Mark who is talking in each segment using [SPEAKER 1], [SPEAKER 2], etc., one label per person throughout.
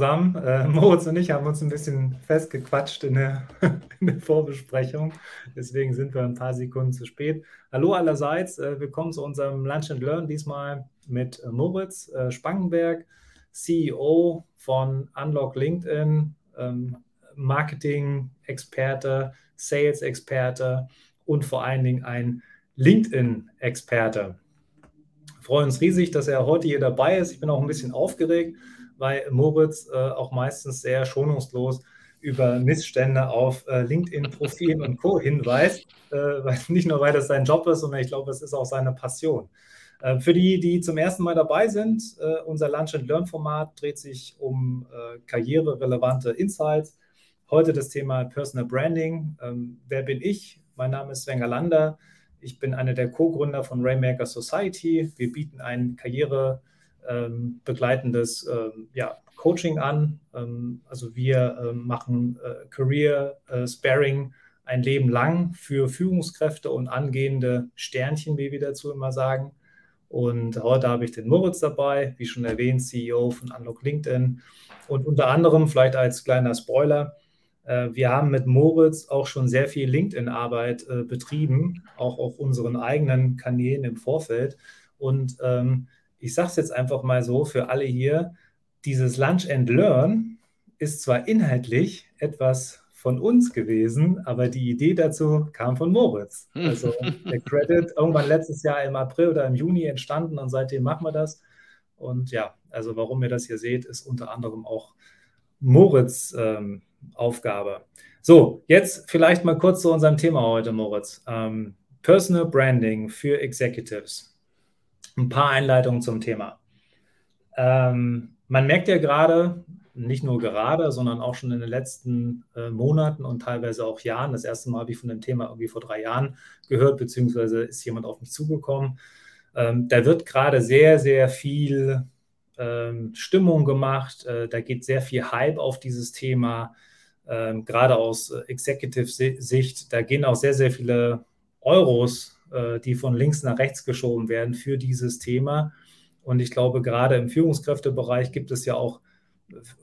[SPEAKER 1] zusammen. Äh, Moritz und ich haben uns ein bisschen festgequatscht in der, in der, Vorbesprechung. Deswegen sind wir ein paar Sekunden zu spät. Hallo allerseits. Äh, willkommen zu unserem Lunch and Learn. Diesmal mit äh, Moritz äh, Spangenberg, CEO von Unlock LinkedIn, ähm, Marketing-Experte, Sales-Experte und vor allen Dingen ein LinkedIn-Experte. Freuen uns riesig, dass er heute hier dabei ist. Ich bin auch ein bisschen aufgeregt, weil Moritz äh, auch meistens sehr schonungslos über Missstände auf äh, LinkedIn-Profilen und Co. hinweist. Äh, nicht nur, weil das sein Job ist, sondern ich glaube, es ist auch seine Passion. Äh, für die, die zum ersten Mal dabei sind, äh, unser Lunch and Learn Format dreht sich um äh, karriererelevante Insights. Heute das Thema Personal Branding. Ähm, wer bin ich? Mein Name ist Sven Galander. Ich bin einer der Co-Gründer von Rainmaker Society. Wir bieten ein karrierebegleitendes ähm, ähm, ja, Coaching an. Ähm, also wir ähm, machen äh, Career äh, Sparing ein Leben lang für Führungskräfte und angehende Sternchen, wie wir dazu immer sagen. Und heute habe ich den Moritz dabei, wie schon erwähnt, CEO von Unlock LinkedIn. Und unter anderem, vielleicht als kleiner Spoiler, äh, wir haben mit Moritz auch schon sehr viel LinkedIn-Arbeit äh, betrieben, auch auf unseren eigenen Kanälen im Vorfeld. Und ähm, ich sage es jetzt einfach mal so für alle hier, dieses Lunch and Learn ist zwar inhaltlich etwas von uns gewesen, aber die Idee dazu kam von Moritz. Hm. Also der Credit irgendwann letztes Jahr im April oder im Juni entstanden und seitdem machen wir das. Und ja, also warum ihr das hier seht, ist unter anderem auch Moritz ähm, Aufgabe. So, jetzt vielleicht mal kurz zu unserem Thema heute, Moritz. Ähm, Personal Branding für Executives. Ein paar Einleitungen zum Thema. Ähm, man merkt ja gerade, nicht nur gerade, sondern auch schon in den letzten äh, Monaten und teilweise auch Jahren. Das erste Mal habe ich von dem Thema irgendwie vor drei Jahren gehört, beziehungsweise ist jemand auf mich zugekommen. Ähm, da wird gerade sehr, sehr viel ähm, Stimmung gemacht. Äh, da geht sehr viel Hype auf dieses Thema, ähm, gerade aus Executive-Sicht. Da gehen auch sehr, sehr viele Euros, äh, die von links nach rechts geschoben werden für dieses Thema. Und ich glaube, gerade im Führungskräftebereich gibt es ja auch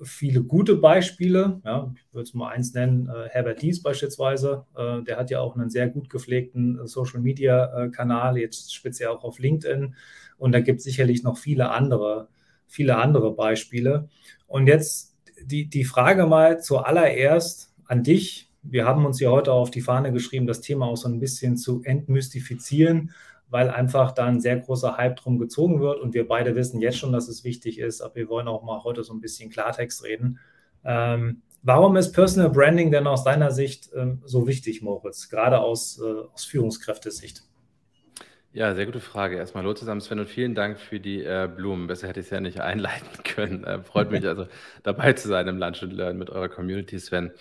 [SPEAKER 1] viele gute Beispiele. Ja, ich würde es mal eins nennen, äh, Herbert Dies beispielsweise. Äh, der hat ja auch einen sehr gut gepflegten äh, Social-Media-Kanal, jetzt speziell auch auf LinkedIn. Und da gibt es sicherlich noch viele andere, viele andere Beispiele. Und jetzt die, die Frage mal zuallererst an dich. Wir haben uns ja heute auf die Fahne geschrieben, das Thema auch so ein bisschen zu entmystifizieren weil einfach da ein sehr großer Hype drum gezogen wird und wir beide wissen jetzt schon, dass es wichtig ist, aber wir wollen auch mal heute so ein bisschen Klartext reden. Ähm, warum ist Personal Branding denn aus deiner Sicht ähm, so wichtig, Moritz, gerade aus, äh, aus Führungskräftesicht?
[SPEAKER 2] Ja, sehr gute Frage. Erstmal hallo zusammen, Sven, und vielen Dank für die äh, Blumen. Besser hätte ich es ja nicht einleiten können. Äh, freut mich also, dabei zu sein im Lunch and Learn mit eurer Community, Sven.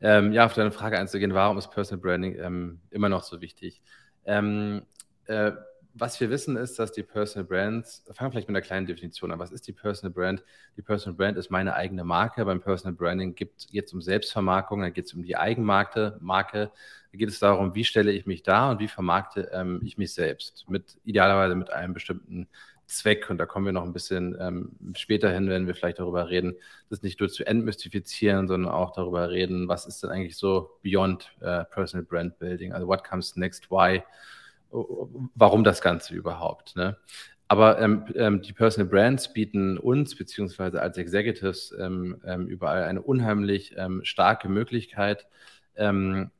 [SPEAKER 2] Ähm, ja, auf deine Frage einzugehen, warum ist Personal Branding ähm, immer noch so wichtig? Ähm, äh, was wir wissen ist, dass die Personal Brands, fangen wir vielleicht mit einer kleinen Definition an. Was ist die Personal Brand? Die Personal Brand ist meine eigene Marke. Beim Personal Branding geht es um Selbstvermarktung, da geht es um die Eigenmarke, Marke. Da geht es darum, wie stelle ich mich da und wie vermarkte ähm, ich mich selbst. Mit idealerweise mit einem bestimmten Zweck. Und da kommen wir noch ein bisschen ähm, später hin, wenn wir vielleicht darüber reden, das nicht nur zu entmystifizieren, sondern auch darüber reden, was ist denn eigentlich so beyond äh, Personal Brand Building? Also what comes next, why? Warum das Ganze überhaupt. Ne? Aber ähm, ähm, die Personal Brands bieten uns beziehungsweise als Executives ähm, ähm überall eine unheimlich ähm, starke Möglichkeit ähm,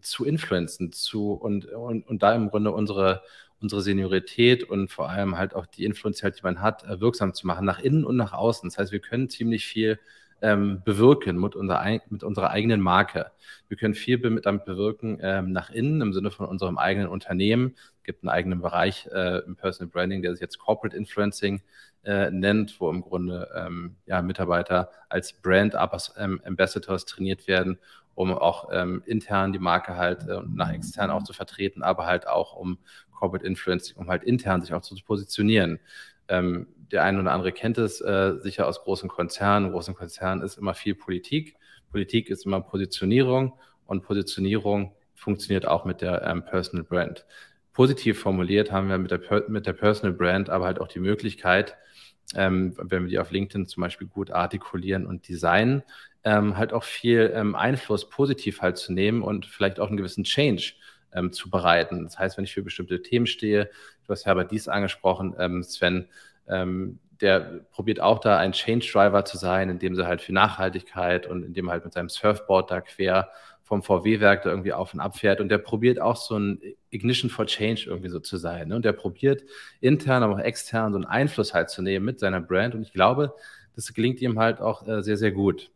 [SPEAKER 2] zu influenzen zu und, und, und da im Grunde unsere, unsere Seniorität und vor allem halt auch die Influence, die man hat, äh, wirksam zu machen, nach innen und nach außen. Das heißt, wir können ziemlich viel ähm, bewirken mit unserer, mit unserer eigenen Marke. Wir können viel damit bewirken ähm, nach innen im Sinne von unserem eigenen Unternehmen. Es gibt einen eigenen Bereich äh, im Personal Branding, der sich jetzt Corporate Influencing äh, nennt, wo im Grunde ähm, ja, Mitarbeiter als Brand ähm, Ambassadors trainiert werden, um auch ähm, intern die Marke halt äh, nach extern auch zu vertreten, aber halt auch um Corporate Influencing, um halt intern sich auch zu positionieren. Ähm, der eine oder andere kennt es äh, sicher aus großen Konzernen. Großen Konzernen ist immer viel Politik. Politik ist immer Positionierung und Positionierung funktioniert auch mit der ähm, Personal Brand. Positiv formuliert haben wir mit der, mit der Personal Brand aber halt auch die Möglichkeit, ähm, wenn wir die auf LinkedIn zum Beispiel gut artikulieren und designen, ähm, halt auch viel ähm, Einfluss positiv halt zu nehmen und vielleicht auch einen gewissen Change ähm, zu bereiten. Das heißt, wenn ich für bestimmte Themen stehe, du hast Herbert Dies angesprochen, ähm, Sven, ähm, der probiert auch da ein Change Driver zu sein, indem sie halt für Nachhaltigkeit und indem er halt mit seinem Surfboard da quer vom VW-Werk da irgendwie auf und ab fährt. Und der probiert auch so ein Ignition for Change irgendwie so zu sein. Ne? Und der probiert intern, aber auch extern so einen Einfluss halt zu nehmen mit seiner Brand. Und ich glaube, das gelingt ihm halt auch äh, sehr, sehr gut.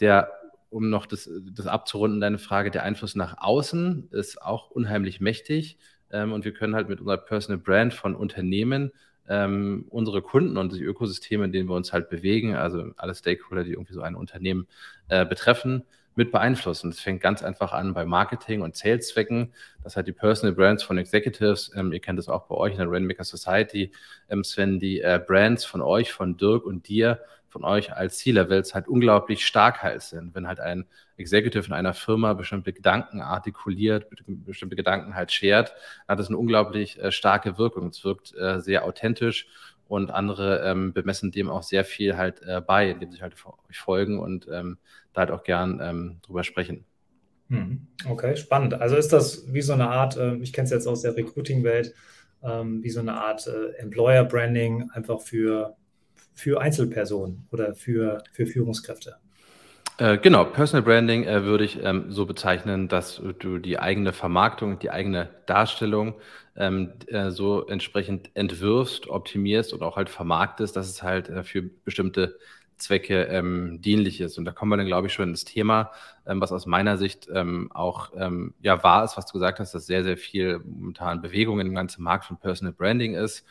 [SPEAKER 2] Der, um noch das, das abzurunden, deine Frage, der Einfluss nach außen ist auch unheimlich mächtig. Ähm, und wir können halt mit unserer Personal Brand von Unternehmen ähm, unsere Kunden und die Ökosysteme, in denen wir uns halt bewegen, also alle Stakeholder, die irgendwie so ein Unternehmen äh, betreffen, mit beeinflussen. Es fängt ganz einfach an bei Marketing- und Sales-Zwecken. Das hat die Personal Brands von Executives. Ähm, ihr kennt das auch bei euch in der Rainmaker Society. Ähm, Sven, die äh, Brands von euch, von Dirk und dir, von euch als C-Levels halt unglaublich stark halt sind. Wenn halt ein Executive in einer Firma bestimmte Gedanken artikuliert, bestimmte Gedanken halt shared, hat das eine unglaublich äh, starke Wirkung. Es wirkt äh, sehr authentisch und andere ähm, bemessen dem auch sehr viel halt äh, bei, indem sie halt euch folgen und ähm, da halt auch gern ähm, drüber sprechen.
[SPEAKER 1] Hm, okay, spannend. Also ist das wie so eine Art, äh, ich kenne es jetzt aus der Recruiting-Welt, ähm, wie so eine Art äh, Employer-Branding einfach für, für Einzelpersonen oder für, für Führungskräfte?
[SPEAKER 2] Äh, genau, Personal Branding äh, würde ich ähm, so bezeichnen, dass du die eigene Vermarktung, die eigene Darstellung ähm, äh, so entsprechend entwirfst, optimierst und auch halt vermarktest, dass es halt äh, für bestimmte Zwecke ähm, dienlich ist. Und da kommen wir dann, glaube ich, schon ins Thema, ähm, was aus meiner Sicht ähm, auch ähm, ja wahr ist, was du gesagt hast, dass sehr, sehr viel momentan Bewegung im ganzen Markt von Personal Branding ist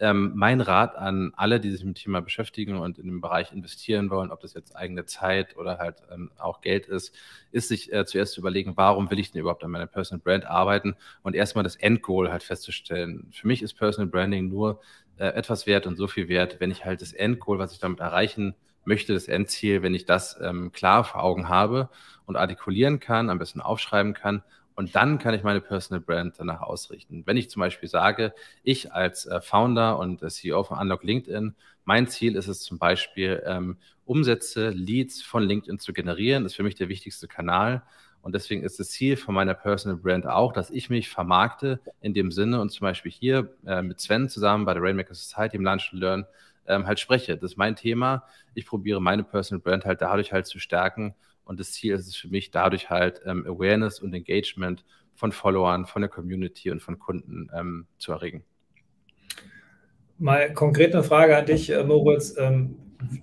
[SPEAKER 2] ähm, mein Rat an alle, die sich mit dem Thema beschäftigen und in dem Bereich investieren wollen, ob das jetzt eigene Zeit oder halt ähm, auch Geld ist, ist sich äh, zuerst zu überlegen, warum will ich denn überhaupt an meiner Personal Brand arbeiten und erstmal das Endgoal halt festzustellen. Für mich ist Personal Branding nur äh, etwas wert und so viel wert, wenn ich halt das Endgoal, was ich damit erreichen möchte, das Endziel, wenn ich das ähm, klar vor Augen habe und artikulieren kann, am besten aufschreiben kann und dann kann ich meine Personal Brand danach ausrichten. Wenn ich zum Beispiel sage, ich als äh, Founder und äh, CEO von Unlock LinkedIn, mein Ziel ist es zum Beispiel, ähm, Umsätze, Leads von LinkedIn zu generieren. Das ist für mich der wichtigste Kanal. Und deswegen ist das Ziel von meiner Personal Brand auch, dass ich mich vermarkte in dem Sinne und zum Beispiel hier äh, mit Sven zusammen bei der Rainmaker Society im Lunch and Learn ähm, halt spreche. Das ist mein Thema. Ich probiere meine Personal Brand halt dadurch halt zu stärken und das Ziel ist es für mich, dadurch halt ähm, Awareness und Engagement von Followern, von der Community und von Kunden ähm, zu erregen.
[SPEAKER 1] Mal konkret eine Frage an dich, äh, Moritz. Ähm,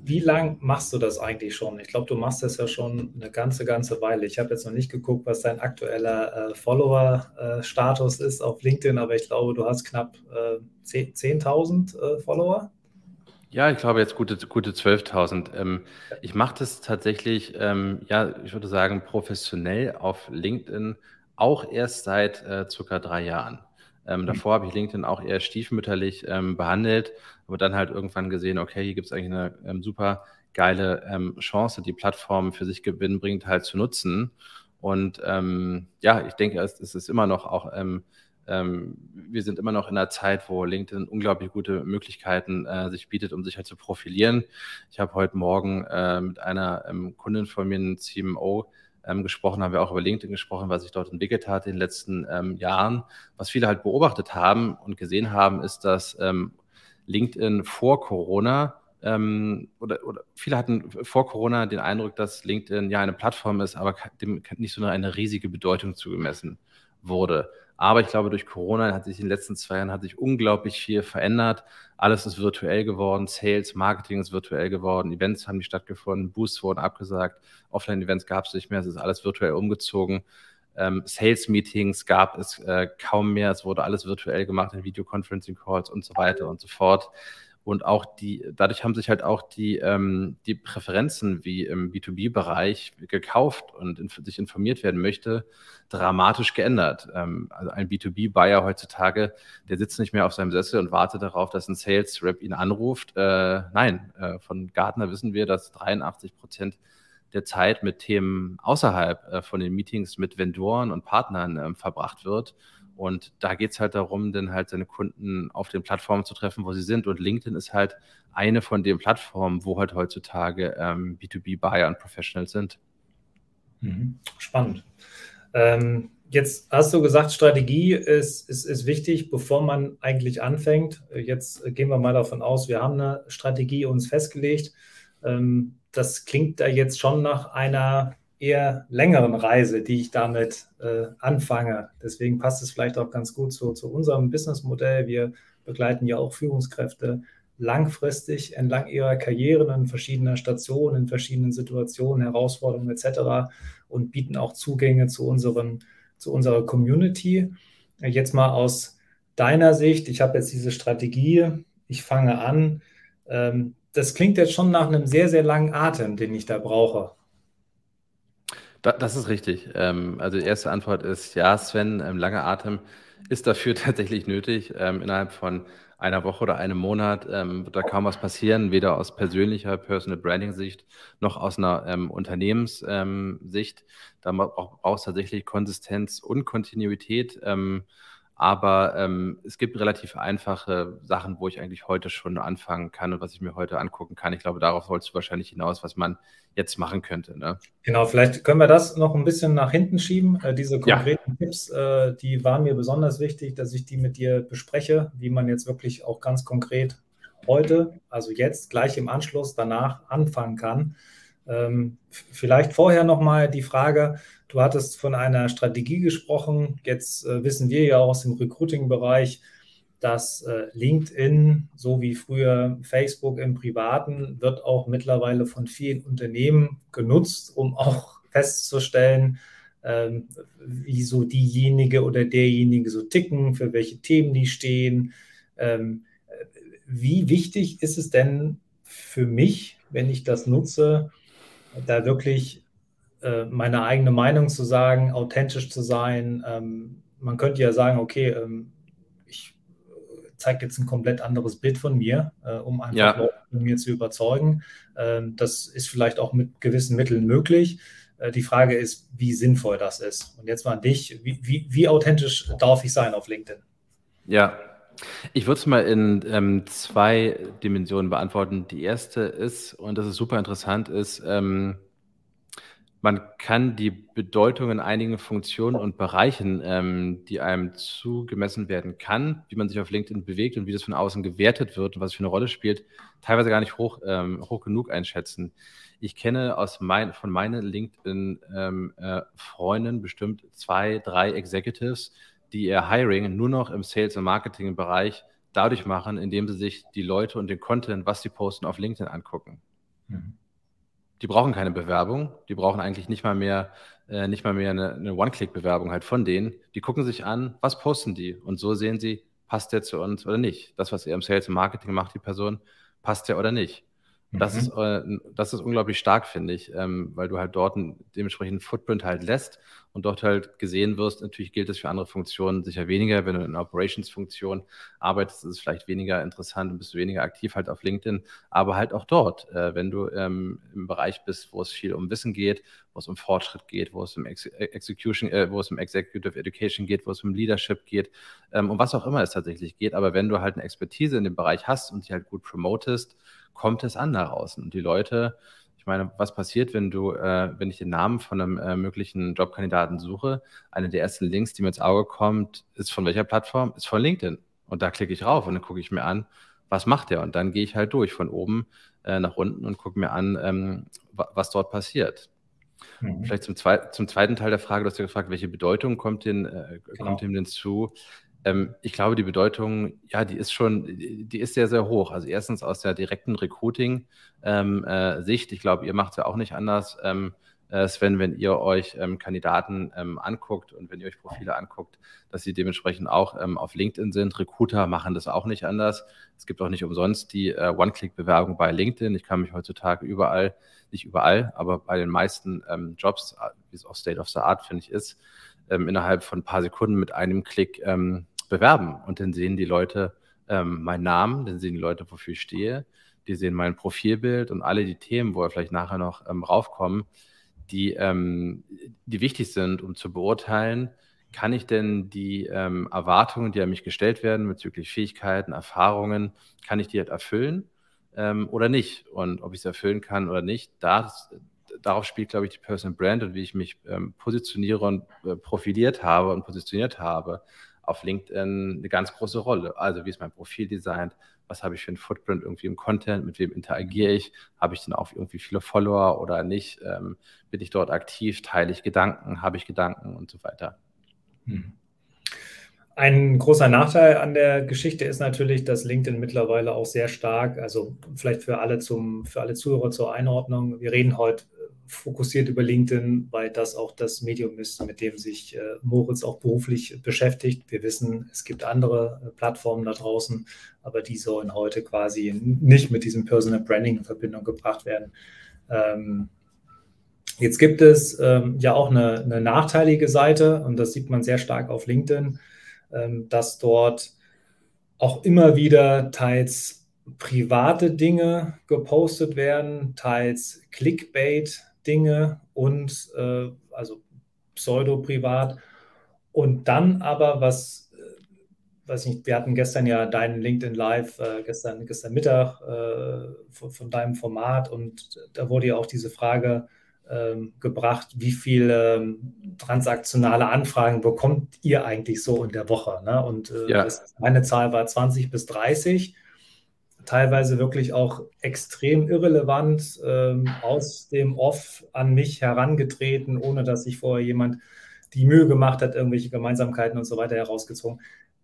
[SPEAKER 1] wie lange machst du das eigentlich schon? Ich glaube, du machst das ja schon eine ganze, ganze Weile. Ich habe jetzt noch nicht geguckt, was dein aktueller äh, Follower-Status äh, ist auf LinkedIn, aber ich glaube, du hast knapp äh, 10.000 äh, Follower.
[SPEAKER 2] Ja, ich glaube jetzt gute, gute 12.000. Ähm, ich mache das tatsächlich, ähm, ja, ich würde sagen, professionell auf LinkedIn auch erst seit äh, circa drei Jahren. Ähm, mhm. davor habe ich LinkedIn auch eher stiefmütterlich ähm, behandelt, aber dann halt irgendwann gesehen, okay, hier gibt es eigentlich eine ähm, super geile ähm, Chance, die Plattform für sich gewinnbringend halt zu nutzen. Und ja, ich denke, es, es ist immer noch auch wir sind immer noch in einer Zeit, wo LinkedIn unglaublich gute Möglichkeiten äh, sich bietet, um sich halt zu profilieren. Ich habe heute Morgen äh, mit einer ähm, Kundin von mir, einem CMO, ähm, gesprochen, haben wir auch über LinkedIn gesprochen, was sich dort entwickelt hat in den letzten ähm, Jahren. Was viele halt beobachtet haben und gesehen haben, ist, dass ähm, LinkedIn vor Corona ähm, oder, oder viele hatten vor Corona den Eindruck, dass LinkedIn ja eine Plattform ist, aber dem nicht so eine riesige Bedeutung zugemessen wurde. Aber ich glaube, durch Corona hat sich in den letzten zwei Jahren hat sich unglaublich viel verändert. Alles ist virtuell geworden, Sales, Marketing ist virtuell geworden, Events haben nicht stattgefunden, Boosts wurden abgesagt, Offline-Events gab es nicht mehr, es ist alles virtuell umgezogen. Ähm, Sales-Meetings gab es äh, kaum mehr, es wurde alles virtuell gemacht in Videoconferencing-Calls und so weiter und so fort. Und auch die, dadurch haben sich halt auch die, ähm, die Präferenzen wie im B2B-Bereich gekauft und in, sich informiert werden möchte, dramatisch geändert. Ähm, also ein B2B-Buyer heutzutage, der sitzt nicht mehr auf seinem Sessel und wartet darauf, dass ein Sales-Rep ihn anruft. Äh, nein, äh, von Gartner wissen wir, dass 83 Prozent der Zeit mit Themen außerhalb äh, von den Meetings mit Vendoren und Partnern ähm, verbracht wird Und da geht es halt darum, dann halt seine Kunden auf den Plattformen zu treffen, wo sie sind. Und LinkedIn ist halt eine von den Plattformen, wo halt heutzutage ähm, B2B-Buyer und Professionals sind.
[SPEAKER 1] Mhm. Spannend. Ähm, jetzt hast du gesagt, Strategie ist, ist, ist wichtig, bevor man eigentlich anfängt. Jetzt gehen wir mal davon aus, wir haben eine Strategie uns festgelegt. Ähm, das klingt da jetzt schon nach einer eher längeren Reise, die ich damit äh, anfange. Deswegen passt es vielleicht auch ganz gut zu, zu unserem Businessmodell. Wir begleiten ja auch Führungskräfte langfristig entlang ihrer Karrieren an verschiedenen Stationen, in verschiedenen Situationen, Herausforderungen etc. und bieten auch Zugänge zu, unseren, zu unserer Community. Jetzt mal aus deiner Sicht, ich habe jetzt diese Strategie, ich fange an. Ähm, das klingt jetzt schon nach einem sehr, sehr langen Atem, den ich da brauche.
[SPEAKER 2] Das ist richtig. Ähm, also die erste Antwort ist ja, Sven, ähm, langer Atem ist dafür tatsächlich nötig. innerhalb von einer Woche oder einem Monat ähm, wird da kaum was passieren, weder aus persönlicher Personal Branding Sicht noch aus einer ähm, Unternehmenssicht. Ähm, da braucht es tatsächlich Konsistenz und Kontinuität. Aber ähm, es gibt relativ einfache Sachen, wo ich eigentlich heute schon anfangen kann und was ich mir heute angucken kann. Ich glaube, darauf wolltest du wahrscheinlich hinaus, was man jetzt machen könnte. Ne?
[SPEAKER 1] Genau, vielleicht können wir das noch ein bisschen nach hinten schieben. Äh, diese konkreten ja. Tipps, äh, die waren mir besonders wichtig, dass ich die mit dir bespreche, wie man jetzt wirklich auch ganz konkret heute, also jetzt gleich im Anschluss danach anfangen kann. Ähm, vielleicht vorher nochmal die Frage, du hattest von einer Strategie gesprochen. Jetzt äh, wissen wir ja aus dem Recruiting-Bereich, dass äh, LinkedIn, so wie früher Facebook im Privaten, wird auch mittlerweile von vielen Unternehmen genutzt, um auch festzustellen, ähm, wie so diejenige oder derjenige so ticken, für welche Themen die stehen. Ähm, wie wichtig ist es denn für mich, wenn ich das nutze, da wirklich äh, meine eigene Meinung zu sagen, authentisch zu sein. Ähm, man könnte ja sagen, okay, ähm, ich zeige jetzt ein komplett anderes Bild von mir, äh, um einfach ja. Leute von mir zu überzeugen. Ähm, das ist vielleicht auch mit gewissen Mitteln möglich. Äh, die Frage ist, wie sinnvoll das ist. Und jetzt mal an dich, wie, wie, wie authentisch darf ich sein auf LinkedIn?
[SPEAKER 2] Ja, ich würde es mal in ähm, zwei Dimensionen beantworten. Die erste ist, und das ist super interessant, ist, ähm, man kann die Bedeutung in einigen Funktionen und Bereichen, ähm, die einem zugemessen werden kann, wie man sich auf LinkedIn bewegt und wie das von außen gewertet wird und was für eine Rolle spielt, teilweise gar nicht hoch, ähm, hoch genug einschätzen. Ich kenne aus mein, von meinen LinkedIn-Freunden ähm, äh, bestimmt zwei, drei Executives, die ihr Hiring nur noch im Sales- und Marketing-Bereich dadurch machen, indem sie sich die Leute und den Content, was sie posten, auf LinkedIn angucken. Mhm. Die brauchen keine Bewerbung, die brauchen eigentlich nicht mal mehr, äh, nicht mal mehr eine, eine One-Click-Bewerbung halt von denen. Die gucken sich an, was posten die und so sehen sie, passt der zu uns oder nicht. Das, was er im Sales und Marketing macht, die Person, passt der oder nicht. Das, mhm. ist, äh, das ist unglaublich stark, finde ich, ähm, weil du halt dort einen dementsprechenden Footprint halt lässt und dort halt gesehen wirst. Natürlich gilt das für andere Funktionen sicher weniger. Wenn du in einer Operations-Funktion arbeitest, ist es vielleicht weniger interessant und bist du weniger aktiv halt auf LinkedIn. Aber halt auch dort, äh, wenn du ähm, im Bereich bist, wo es viel um Wissen geht, wo es um Fortschritt geht, wo es um Ex Execution, äh, wo es um Executive Education geht, wo es um Leadership geht, ähm, um was auch immer es tatsächlich geht. Aber wenn du halt eine Expertise in dem Bereich hast und die halt gut promotest, kommt es an nach außen. Und die Leute, ich meine, was passiert, wenn du, äh, wenn ich den Namen von einem äh, möglichen Jobkandidaten suche? Eine der ersten Links, die mir ins Auge kommt, ist von welcher Plattform? Ist von LinkedIn. Und da klicke ich rauf und dann gucke ich mir an, was macht der? Und dann gehe ich halt durch von oben äh, nach unten und gucke mir an, ähm, was dort passiert. Mhm. Vielleicht zum, zwei, zum, zweiten Teil der Frage, du hast ja gefragt, welche Bedeutung kommt, den, äh, genau. kommt dem denn zu? Ähm, ich glaube, die Bedeutung, ja, die ist schon, die ist sehr, sehr hoch. Also erstens aus der direkten Recruiting-Sicht. Ähm, äh, ich glaube, ihr macht es ja auch nicht anders, ähm, äh, Sven, wenn ihr euch ähm, Kandidaten ähm, anguckt und wenn ihr euch Profile anguckt, dass sie dementsprechend auch ähm, auf LinkedIn sind. Recruiter machen das auch nicht anders. Es gibt auch nicht umsonst die äh, One-Click-Bewerbung bei LinkedIn. Ich kann mich heutzutage überall, nicht überall, aber bei den meisten Jobs, äh, wie es auch State of the Art, finde ich, ist, innerhalb von ein paar Sekunden mit einem Klick bewerben. Und dann sehen die Leute ähm, meinen Namen, dann sehen die Leute, wofür ich stehe, die sehen mein Profilbild und alle die Themen, wo wir vielleicht nachher noch ähm, raufkommen, die, ähm, die wichtig sind, um zu beurteilen, kann ich denn die ähm, Erwartungen, die an mich gestellt werden bezüglich Fähigkeiten, Erfahrungen, kann ich die halt erfüllen ähm, oder nicht? Und ob ich es erfüllen kann oder nicht, das, darauf spielt, glaube ich, die Personal Brand und wie ich mich ähm, positioniere und äh, profiliert habe und positioniert habe auf LinkedIn eine ganz große Rolle. Also wie ist mein Profil designt? Was habe ich für ein Footprint irgendwie im Content? Mit wem interagiere ich? Habe ich denn auch irgendwie viele Follower oder nicht? Ähm, bin ich dort aktiv? Teile ich Gedanken? Habe ich Gedanken und so weiter? Hm.
[SPEAKER 1] Ein großer Nachteil an der Geschichte ist natürlich, dass LinkedIn mittlerweile auch sehr stark, also vielleicht für alle zum, für alle Zuhörer zur Einordnung, wir reden heute fokussiert über LinkedIn, weil das auch das Medium ist, mit dem sich äh, Moritz auch beruflich beschäftigt. Wir wissen, es gibt andere äh, Plattformen da draußen, aber die sollen heute quasi nicht mit diesem Personal Branding in Verbindung gebracht werden. Ähm, jetzt gibt es ähm, ja auch eine, eine, nachteilige Seite und das sieht man sehr stark auf LinkedIn, ähm, dass dort auch immer wieder teils private Dinge gepostet werden, teils Clickbait Dinge und äh, also pseudo-privat. Und dann aber, was, äh, weiß nicht, wir hatten gestern ja deinen LinkedIn Live, äh, gestern, gestern Mittag äh, von, von, deinem Format und da wurde ja auch diese Frage ähm, gebracht, wie viele ähm, transaktionale Anfragen bekommt ihr eigentlich so in der Woche? Ne? Und äh, ja. das, meine Zahl war 20 bis 30 teilweise wirklich auch extrem irrelevant ähm, aus dem Off an mich herangetreten, ohne dass sich vorher jemand die Mühe gemacht hat, irgendwelche Gemeinsamkeiten und so weiter herausgezogen.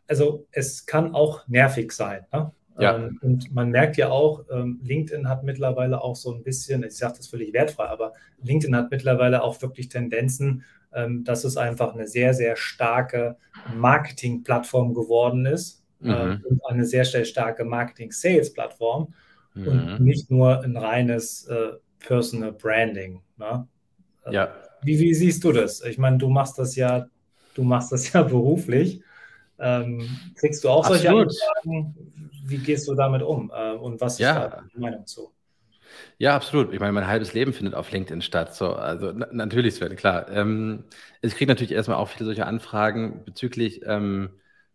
[SPEAKER 1] Also es kann auch nervig sein. Ne? Ja. Ähm, und man merkt ja auch, ähm, LinkedIn hat mittlerweile auch so ein bisschen, ich sage das völlig wertfrei, aber LinkedIn hat mittlerweile auch wirklich Tendenzen, ähm, dass es einfach eine sehr, sehr starke Marketing-Plattform geworden ist äh, mhm. und eine sehr, sehr starke Marketing-Sales-Plattform mhm. und nicht nur ein reines äh, Personal Branding. Ne? Äh, ja. Wie, wie, siehst du das? Ich meine, du machst das ja, du machst das ja beruflich. Ähm, kriegst du auch solche Anfragen? Wie gehst du damit um? Äh, und was ist ja. deine Meinung zu?
[SPEAKER 2] Ja, absolut. Ich meine, mein halbes Leben findet auf LinkedIn statt. So, also na, natürlich, Sven, klar. Ähm, ich kriege natürlich erstmal auch viele solche Anfragen bezüglich ähm,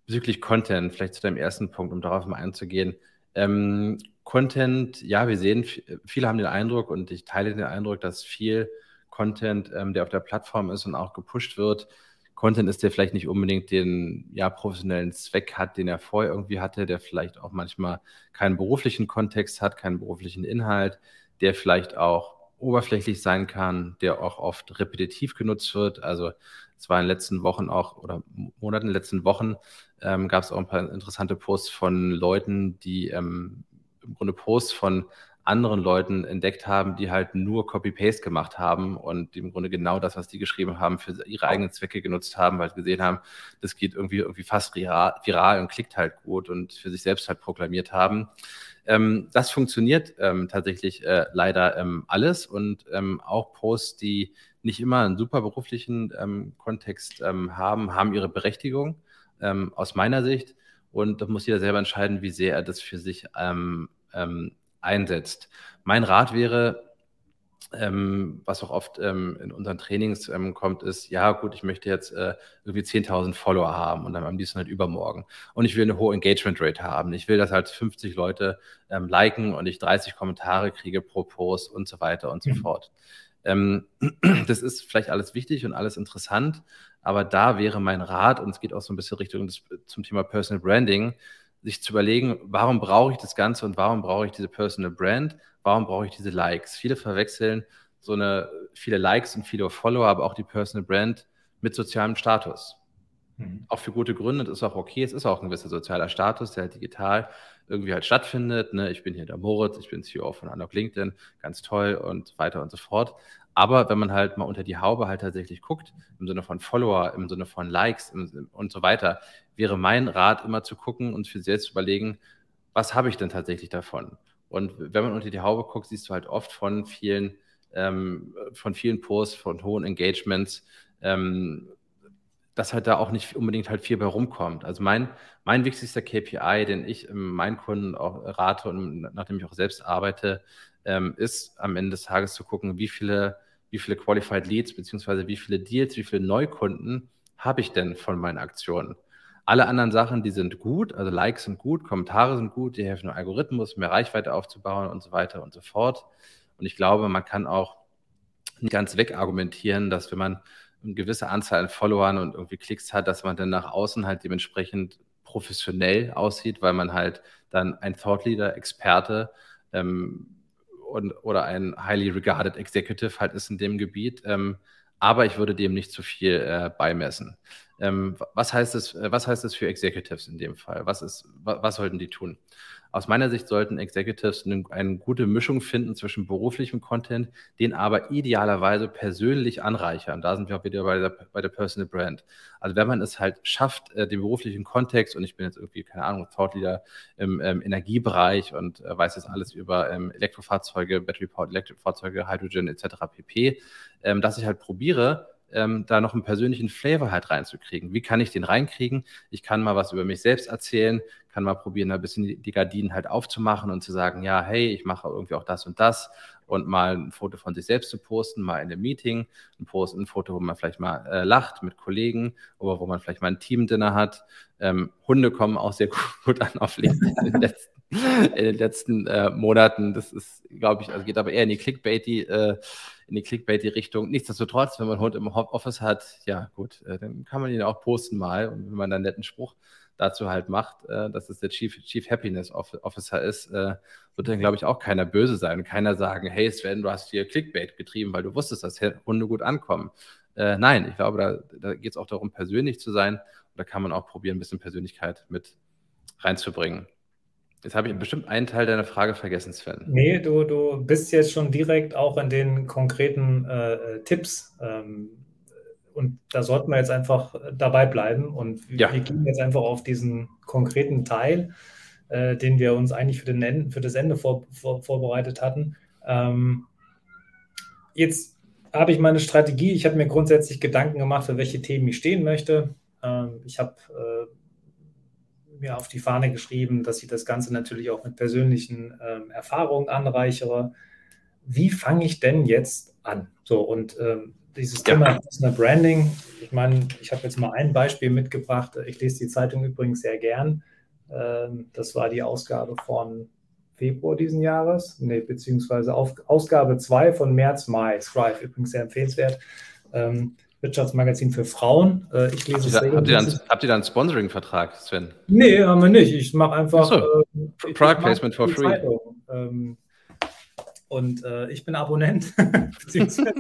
[SPEAKER 2] bezüglich Content, vielleicht zu deinem ersten Punkt, um darauf mal einzugehen. Ähm, Content, ja, wir sehen, viele haben den Eindruck und ich teile den Eindruck, dass viel Content, ähm, der auf der Plattform ist und auch gepusht wird, Content ist, der vielleicht nicht unbedingt den ja, professionellen Zweck hat, den er vorher irgendwie hatte, der vielleicht auch manchmal keinen beruflichen Kontext hat, keinen beruflichen Inhalt, der vielleicht auch oberflächlich sein kann, der auch oft repetitiv genutzt wird. Also es war in den letzten Wochen auch oder Monaten, in den letzten Wochen ähm, gab es auch ein paar interessante Posts von Leuten, die ähm, im Grunde Posts von anderen Leuten entdeckt haben, die halt nur Copy-Paste gemacht haben und im Grunde genau das, was die geschrieben haben, für ihre eigenen Zwecke genutzt haben, weil sie gesehen haben, das geht irgendwie, irgendwie fast viral, viral und klickt halt gut und für sich selbst halt proklamiert haben. Ähm, das funktioniert ähm, tatsächlich äh, leider ähm, alles und ähm, auch Posts, die nicht immer einen super beruflichen ähm, Kontext ähm, haben, haben ihre Berechtigung aus meiner Sicht. Und da muss jeder selber entscheiden, wie sehr er das für sich einsetzt. Mein Rat wäre, ähm, was auch oft ähm, in unseren Trainings ähm, kommt, ist, ja gut, ich möchte jetzt äh, irgendwie 10.000 Follower haben und dann am liebsten halt übermorgen. Und ich will eine hohe Engagement Rate haben. Ich will, dass halt 50 Leute ähm, liken und ich 30 Kommentare kriege pro Post und so weiter und so mhm. fort. Ähm, das ist vielleicht alles wichtig und alles interessant, aber da wäre mein Rat, und es geht auch so ein bisschen Richtung des, zum Thema Personal Branding, sich zu überlegen, warum brauche ich das Ganze und warum brauche ich diese Personal Brand, warum brauche ich diese Likes. Viele verwechseln so eine, viele Likes und viele Follower, aber auch die Personal Brand mit sozialem Status. Mhm. Auch für gute Gründe, das ist auch okay, es ist auch ein gewisser sozialer Status, der halt digital irgendwie halt stattfindet. Ne? Ich bin hier der Moritz, ich bin CEO von Unlock LinkedIn, ganz toll und weiter und so fort. Aber wenn man halt mal unter die Haube halt tatsächlich guckt, im Sinne von Follower, im Sinne von Likes und so weiter, wäre mein Rat immer zu gucken und für sich selbst zu überlegen, was habe ich denn tatsächlich davon? Und wenn man unter die Haube guckt, siehst du halt oft von vielen, ähm, von vielen Posts, von hohen Engagements, ähm, dass halt da auch nicht unbedingt halt viel bei rumkommt. Also mein, mein wichtigster KPI, den ich meinen Kunden auch rate und nachdem ich auch selbst arbeite, ähm, ist am Ende des Tages zu gucken, wie viele wie viele Qualified Leads beziehungsweise wie viele Deals, wie viele Neukunden habe ich denn von meinen Aktionen? Alle anderen Sachen, die sind gut, also Likes sind gut, Kommentare sind gut, die helfen dem Algorithmus, mehr Reichweite aufzubauen und so weiter und so fort. Und ich glaube, man kann auch nicht ganz wegargumentieren, dass wenn man eine gewisse Anzahl an Followern und irgendwie Klicks hat, dass man dann nach außen halt dementsprechend professionell aussieht, weil man halt dann ein Thought Leader, Experte ähm, und, oder ein highly regarded Executive halt ist in dem Gebiet. Ähm, aber ich würde dem nicht zu viel äh, beimessen. Ähm, was, heißt das, äh, was heißt das für Executives in dem Fall? Was, ist, was, was sollten die tun? Aus meiner Sicht sollten Executives eine, eine, gute Mischung finden zwischen beruflichem Content, den aber idealerweise persönlich anreichern. Da sind wir auch wieder bei der, bei der Personal Brand. Also wenn man es halt schafft, äh, den beruflichen Kontext, und ich bin jetzt irgendwie, keine Ahnung, Thought Leader im ähm, Energiebereich und äh, weiß jetzt alles über ähm, Elektrofahrzeuge, Battery-Powered Elektrofahrzeuge, Hydrogen etc. pp., ähm, dass ich halt probiere, ähm, da noch einen persönlichen Flavor halt reinzukriegen. Wie kann ich den reinkriegen? Ich kann mal was über mich selbst erzählen, kann mal probieren, ein bisschen die Gardinen halt aufzumachen und zu sagen, ja, hey, ich mache irgendwie auch das und das und mal ein Foto von sich selbst zu posten, mal in einem Meeting, ein, Post, ein Foto, wo man vielleicht mal äh, lacht mit Kollegen oder wo man vielleicht mal ein Team-Dinner hat. Ähm, Hunde kommen auch sehr gut an auf LinkedIn in den letzten, in den letzten äh, Monaten. Das ist, glaube ich, also geht aber eher in die Clickbaity, äh, in die Clickbaity-Richtung. Nichtsdestotrotz, wenn man einen Hund im Office hat, ja gut, äh, dann kann man ihn auch posten mal und wenn man einen netten Spruch dazu halt macht, äh, dass es der Chief, Chief Happiness Officer ist, äh, wird dann, glaube ich, auch keiner böse sein und keiner sagen, hey Sven, du hast hier Clickbait getrieben, weil du wusstest, dass Hunde gut ankommen. Äh, nein, ich glaube, da, da geht es auch darum, persönlich zu sein und da kann man auch probieren, ein bisschen Persönlichkeit mit reinzubringen. Jetzt habe ich bestimmt einen Teil deiner Frage vergessen, Sven.
[SPEAKER 1] Nee, du, du bist jetzt schon direkt auch in den konkreten äh, Tipps ähm, und da sollten wir jetzt einfach dabei bleiben. Und ja. wir gehen jetzt einfach auf diesen konkreten Teil, äh, den wir uns eigentlich für, den Ende, für das Ende vor, vor, vorbereitet hatten. Ähm, jetzt habe ich meine Strategie. Ich habe mir grundsätzlich Gedanken gemacht, für welche Themen ich stehen möchte. Ähm, ich habe äh, mir auf die Fahne geschrieben, dass ich das Ganze natürlich auch mit persönlichen ähm, Erfahrungen anreichere. Wie fange ich denn jetzt an? So, und ähm, dieses ja. Thema Personal Branding, ich meine, ich habe jetzt mal ein Beispiel mitgebracht. Ich lese die Zeitung übrigens sehr gern. Ähm, das war die Ausgabe von Februar diesen Jahres, nee, beziehungsweise Ausgabe 2 von März, Mai. Strive, übrigens sehr empfehlenswert. Ähm, Wirtschaftsmagazin für Frauen.
[SPEAKER 2] Äh, ich lese habt, ihr da, habt, ihr dann, habt ihr da einen Sponsoring-Vertrag, Sven?
[SPEAKER 1] Nee, haben wir nicht. Ich mache einfach. So.
[SPEAKER 2] Äh, Product Placement for free. Ähm,
[SPEAKER 1] und äh, ich bin Abonnent,
[SPEAKER 2] beziehungsweise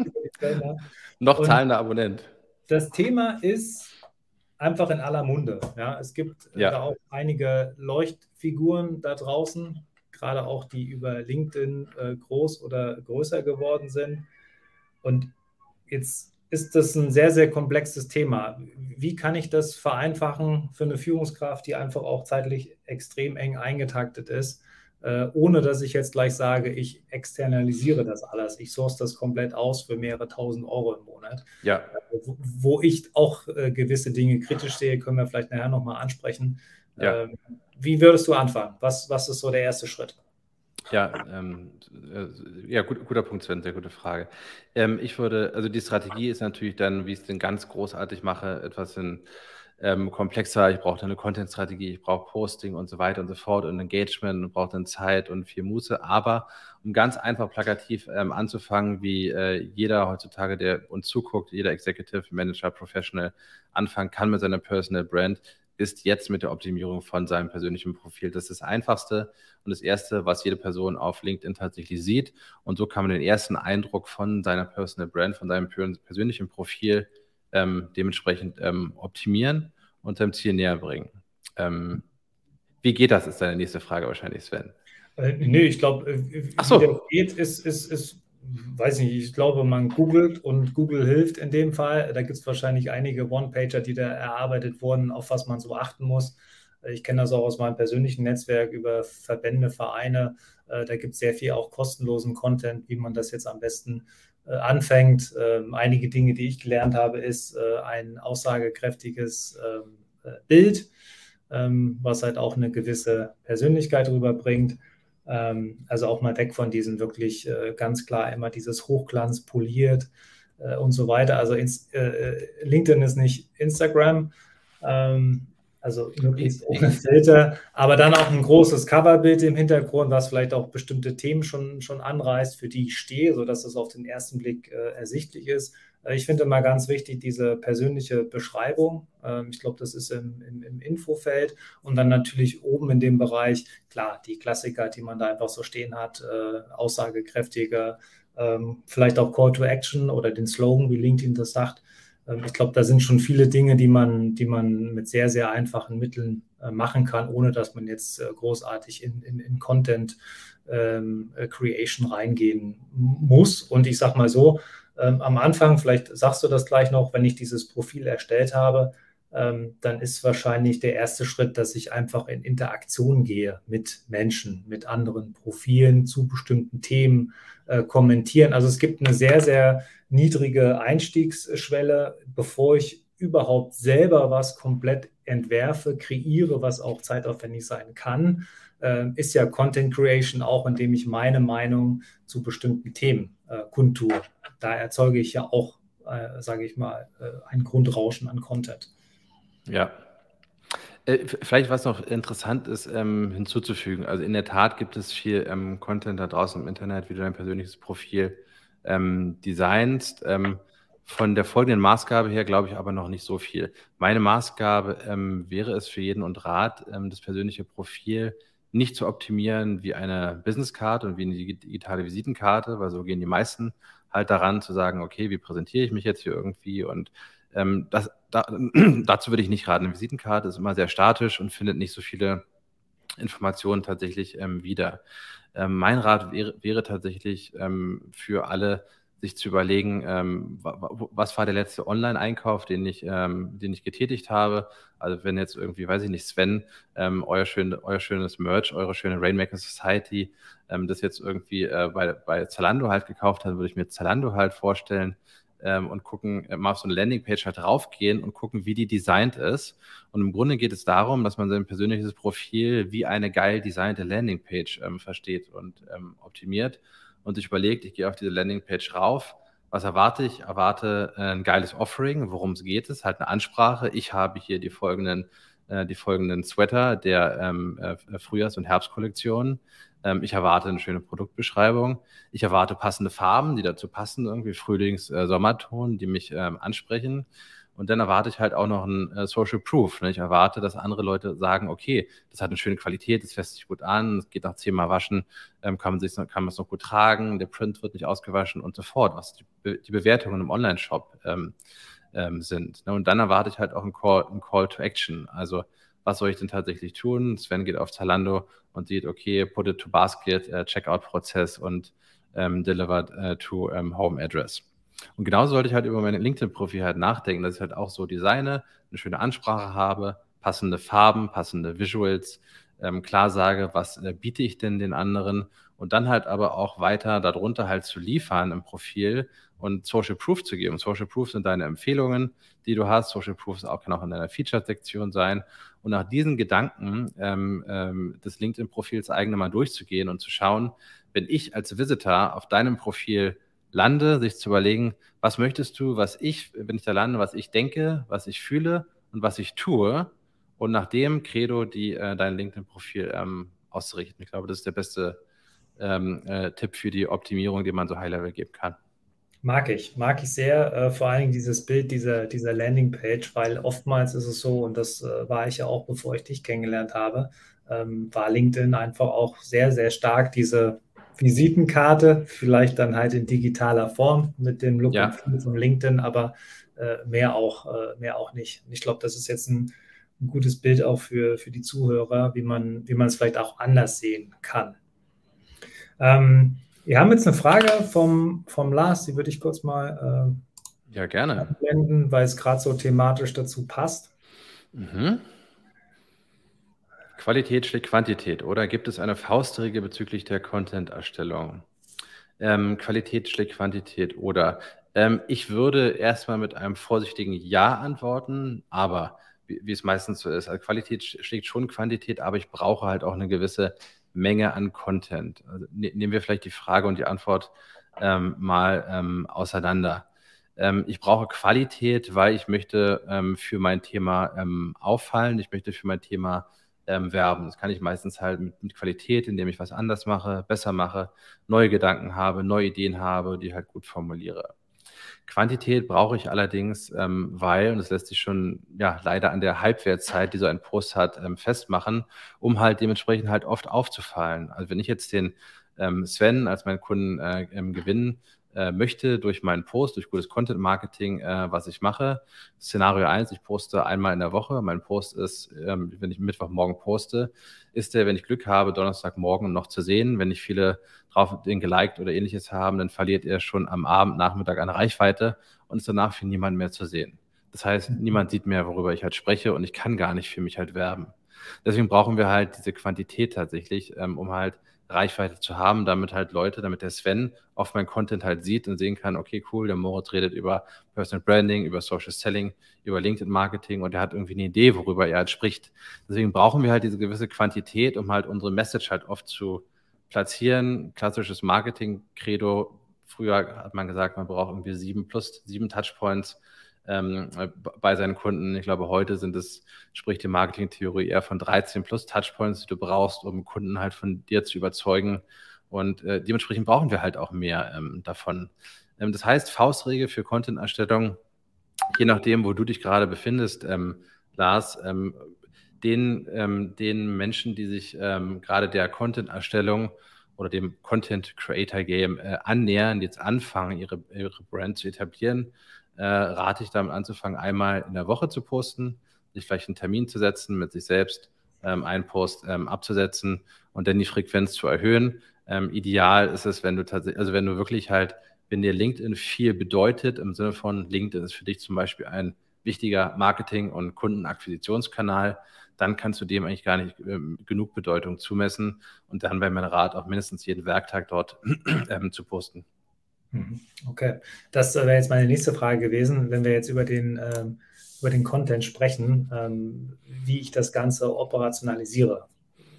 [SPEAKER 2] noch zahlender Abonnent.
[SPEAKER 1] Das Thema ist einfach in aller Munde. Ja, es gibt ja. da auch einige Leuchtfiguren da draußen, gerade auch die über LinkedIn äh, groß oder größer geworden sind. Und jetzt ist das ein sehr, sehr komplexes Thema. Wie kann ich das vereinfachen für eine Führungskraft, die einfach auch zeitlich extrem eng eingetaktet ist? Äh, ohne dass ich jetzt gleich sage, ich externalisiere das alles. Ich source das komplett aus für mehrere tausend Euro im Monat.
[SPEAKER 2] Ja.
[SPEAKER 1] Äh, wo, ich auch äh, gewisse Dinge kritisch sehe, können wir vielleicht nachher nochmal ansprechen. Ja. Ähm, wie würdest du anfangen? Was, was ist so der erste Schritt?
[SPEAKER 2] Ja, ähm, äh, ja, gut, guter Punkt, Sven, sehr gute Frage. Ähm, ich würde, also die Strategie ist natürlich dann, wie ich es denn ganz großartig mache, etwas in ähm, komplexer, ich brauche eine Content-Strategie, ich brauche Posting und so weiter und so fort und Engagement und brauche dann Zeit und viel Muße. Aber um ganz einfach plakativ ähm, anzufangen, wie äh, jeder heutzutage, der uns zuguckt, jeder Executive, Manager, Professional anfangen kann mit seiner Personal Brand, ist jetzt mit der Optimierung von seinem persönlichen Profil. Das ist das Einfachste und das Erste, was jede Person auf LinkedIn tatsächlich sieht. Und so kann man den ersten Eindruck von seiner Personal Brand, von seinem persönlichen Profil ähm, dementsprechend ähm, optimieren und seinem Ziel näher bringen. Ähm, wie geht das, ist deine nächste Frage wahrscheinlich, Sven.
[SPEAKER 1] Äh, nee, ich glaube, äh, wie so. das geht, ist, ist, ist, weiß nicht, ich glaube, man googelt und Google hilft in dem Fall. Da gibt es wahrscheinlich einige One-Pager, die da erarbeitet wurden, auf was man so achten muss. Ich kenne das auch aus meinem persönlichen Netzwerk über Verbände, Vereine. Äh, da gibt es sehr viel auch kostenlosen Content, wie man das jetzt am besten äh, anfängt. Ähm, einige Dinge, die ich gelernt habe, ist äh, ein aussagekräftiges ähm, äh, Bild, ähm, was halt auch eine gewisse Persönlichkeit rüberbringt. Also auch mal weg von diesen wirklich ganz klar immer dieses Hochglanz poliert. äh, und so weiter. Also ins, äh, LinkedIn ist nicht Instagram. Ähm, also möglichst ohne Filter, aber dann auch ein großes Coverbild im Hintergrund, was vielleicht auch bestimmte Themen schon, schon anreißt, für die ich stehe, sodass das auf den ersten Blick äh, ersichtlich ist. Äh, ich finde mal ganz wichtig diese persönliche Beschreibung. Ähm, ich glaube, das ist im, im, im, Infofeld und dann natürlich oben in dem Bereich, klar, die Klassiker, die man da einfach so stehen hat, äh, aussagekräftiger, ähm, vielleicht auch Call to Action oder den Slogan, wie LinkedIn das sagt. Ähm, ich glaube, da sind schon viele Dinge, die man, die man mit sehr, sehr einfachen Mitteln äh, machen kann, ohne dass man jetzt äh, großartig in, in, in Content ähm, äh, Creation reingehen muss. Und ich sage mal so, ähm, am Anfang, vielleicht sagst du das gleich noch, wenn ich dieses Profil erstellt habe, ähm, dann ist wahrscheinlich der erste Schritt, dass ich einfach in Interaktion gehe mit Menschen, mit anderen Profilen zu bestimmten Themen, äh, kommentieren. Also es gibt eine sehr, sehr niedrige Einstiegsschwelle, bevor ich überhaupt selber was komplett entwerfe, kreiere, was auch zeitaufwendig sein kann, äh, ist ja Content Creation auch, indem ich meine Meinung zu bestimmten Themen äh, kundtue. Da erzeuge ich ja auch, äh, sage ich mal, äh, ein Grundrauschen an Content.
[SPEAKER 2] Ja. Äh, vielleicht, was noch interessant ist, ähm, hinzuzufügen. Also in der Tat gibt es viel ähm, Content da draußen im Internet, wie du dein persönliches Profil ähm, designst. Ähm, von der folgenden Maßgabe her glaube ich aber noch nicht so viel. Meine Maßgabe ähm, wäre es für jeden und Rat, ähm, das persönliche Profil nicht zu optimieren wie eine Businesskarte und wie eine digitale Visitenkarte, weil so gehen die meisten halt daran zu sagen, okay, wie präsentiere ich mich jetzt hier irgendwie und ähm, das, da, dazu würde ich nicht raten. Eine Visitenkarte ist immer sehr statisch und findet nicht so viele Informationen tatsächlich ähm, wieder. Ähm, mein Rat wäre, wäre tatsächlich ähm, für alle, sich zu überlegen, ähm, was war der letzte Online-Einkauf, den ich, ähm, den ich getätigt habe. Also wenn jetzt irgendwie, weiß ich nicht, Sven, ähm, euer, schön, euer schönes Merch, eure schöne Rainmaker Society, ähm, das jetzt irgendwie äh, bei, bei Zalando halt gekauft hat, würde ich mir Zalando halt vorstellen ähm, und gucken, äh, mal auf so eine Landingpage halt draufgehen und gucken, wie die designt ist. Und im Grunde geht es darum, dass man sein persönliches Profil wie eine geil designte Landingpage ähm, versteht und ähm, optimiert und sich überlegt, ich gehe auf diese Landingpage rauf. Was erwarte ich? Erwarte äh, ein geiles Offering. Worum es geht, ist halt eine Ansprache. Ich habe hier die folgenden, äh, die folgenden Sweater der ähm, äh, Frühjahrs- und Herbstkollektionen. Ähm, ich erwarte eine schöne Produktbeschreibung. Ich erwarte passende Farben, die dazu passen, irgendwie Frühlings-Sommerton, äh, die mich ähm, ansprechen. Und dann erwarte ich halt auch noch ein äh, Social Proof. Ne? Ich erwarte, dass andere Leute sagen, okay, das hat eine schöne Qualität, das fässt sich gut an, es geht nach zehnmal waschen, ähm, kann man sich, kann man es noch gut tragen, der Print wird nicht ausgewaschen und so fort, was die, Be die Bewertungen im Online-Shop ähm, ähm, sind. Ne? Und dann erwarte ich halt auch ein Call, ein Call to Action. Also was soll ich denn tatsächlich tun? Sven geht auf Zalando und sieht, okay, put it to basket, äh, Checkout-Prozess und ähm, delivered äh, to ähm, Home Address. Und genauso sollte ich halt über meine LinkedIn-Profil halt nachdenken, dass ich halt auch so designe, eine schöne Ansprache habe, passende Farben, passende Visuals, ähm, klar sage, was äh, biete ich denn den anderen und dann halt aber auch weiter darunter halt zu liefern im Profil und Social Proof zu geben. Social Proof sind deine Empfehlungen, die du hast. Social Proof auch, kann auch in deiner Feature-Sektion sein. Und nach diesen Gedanken ähm, ähm, des LinkedIn-Profils eigene mal durchzugehen und zu schauen, wenn ich als Visitor auf deinem Profil lande, sich zu überlegen, was möchtest du, was ich, wenn ich da lande, was ich denke, was ich fühle und was ich tue und nach dem Credo die, äh, dein LinkedIn-Profil ähm, auszurichten. Ich glaube, das ist der beste ähm, äh, Tipp für die Optimierung, den man so High-Level geben kann.
[SPEAKER 1] Mag ich, mag ich sehr, äh, vor allen Dingen dieses Bild dieser, dieser Landingpage, weil oftmals ist es so, und das äh, war ich ja auch, bevor ich dich kennengelernt habe, ähm, war LinkedIn einfach auch sehr, sehr stark diese Visitenkarte, vielleicht dann halt in digitaler Form mit dem Look ja. von LinkedIn, aber äh, mehr, auch, äh, mehr auch nicht. Und ich glaube, das ist jetzt ein, ein, gutes Bild auch für, für die Zuhörer, wie man, wie man es vielleicht auch anders sehen kann. Ähm, wir haben jetzt eine Frage vom, vom Lars, die würde ich kurz mal
[SPEAKER 2] äh, ja, gerne.
[SPEAKER 1] blenden, weil es gerade so thematisch dazu passt. Mhm.
[SPEAKER 2] Qualität schlägt Quantität, oder gibt es eine Faustregel bezüglich der Content-Erstellung? Ähm, Qualität schlägt Quantität, oder? Ähm, ich würde erstmal mit einem vorsichtigen Ja antworten, aber wie, wie es meistens so ist, also Qualität schlägt schon Quantität, aber ich brauche halt auch eine gewisse Menge an Content. Also, ne, nehmen wir vielleicht die Frage und die Antwort ähm, mal ähm, auseinander. ähm, ich brauche Qualität, weil ich möchte ähm, für mein Thema ähm, auffallen, ich möchte für mein Thema ähm, werben. Das kann ich meistens halt mit, mit, Qualität, indem ich was anders mache, besser mache, neue Gedanken habe, neue Ideen habe, die halt gut formuliere. Quantität brauche ich allerdings, ähm, weil, und das lässt sich schon ja leider an der Halbwertszeit, die so ein Post hat, ähm, festmachen, um halt dementsprechend halt oft aufzufallen. Also wenn ich jetzt den ähm, Sven als meinen Kunden äh, gewinnen äh, möchte durch meinen Post, durch gutes Content Marketing, äh, was ich mache. Szenario 1, ich poste einmal in der Woche. Mein Post ist, ähm, wenn ich Mittwochmorgen poste, ist der, wenn ich Glück habe, Donnerstagmorgen noch zu sehen. Wenn nicht viele drauf den geliked oder ähnliches haben, dann verliert er schon am Abend, Nachmittag eine Reichweite und ist danach für niemanden mehr zu sehen. Das heißt, mhm. niemand sieht mehr, worüber ich halt spreche und ich kann gar nicht für mich halt werben. Deswegen brauchen wir halt diese Quantität tatsächlich, ähm, um halt Reichweite zu haben, damit halt Leute, damit der Sven auf mein Content halt sieht und sehen kann, okay, cool, der Moritz redet über Personal Branding, über Social Selling, über LinkedIn Marketing und er hat irgendwie eine Idee, worüber er halt spricht. Deswegen brauchen wir halt diese gewisse Quantität, um halt unsere Message halt oft zu platzieren. Klassisches Marketing-Credo. Früher hat man gesagt, man braucht irgendwie sieben plus sieben Touchpoints ähm, bei seinen Kunden. Ich glaube, heute sind es, spricht die Marketingtheorie eher von 13 plus Touchpoints, die du brauchst, um Kunden halt von dir zu überzeugen. Und äh, dementsprechend brauchen wir halt auch mehr ähm, davon. Ähm, das heißt, Faustregel für Content-Erstellung, je nachdem, wo du dich gerade befindest, ähm, Lars, ähm, den, ähm, den Menschen, die sich gerade der Content-Erstellung oder dem Content Creator Game äh, annähern, jetzt anfangen, ihre, ihre Brand zu etablieren, äh, rate ich damit anzufangen, einmal in der Woche zu posten, sich vielleicht einen Termin zu setzen, mit sich selbst ähm, einen Post ähm, abzusetzen und dann die Frequenz zu erhöhen. Ähm, ideal ist es, wenn du tatsächlich, also wenn du wirklich halt, wenn dir LinkedIn viel bedeutet, im Sinne von LinkedIn ist für dich zum Beispiel ein wichtiger Marketing- und Kundenakquisitionskanal, dann kannst du dem eigentlich gar nicht ähm, genug Bedeutung zumessen und dann wäre mein Rat auch mindestens jeden Werktag dort ähm, zu posten.
[SPEAKER 1] Mhm. Okay, das wäre jetzt meine nächste Frage gewesen, wenn wir jetzt über den, ähm, über den Content sprechen, ähm, wie ich das Ganze operationalisiere.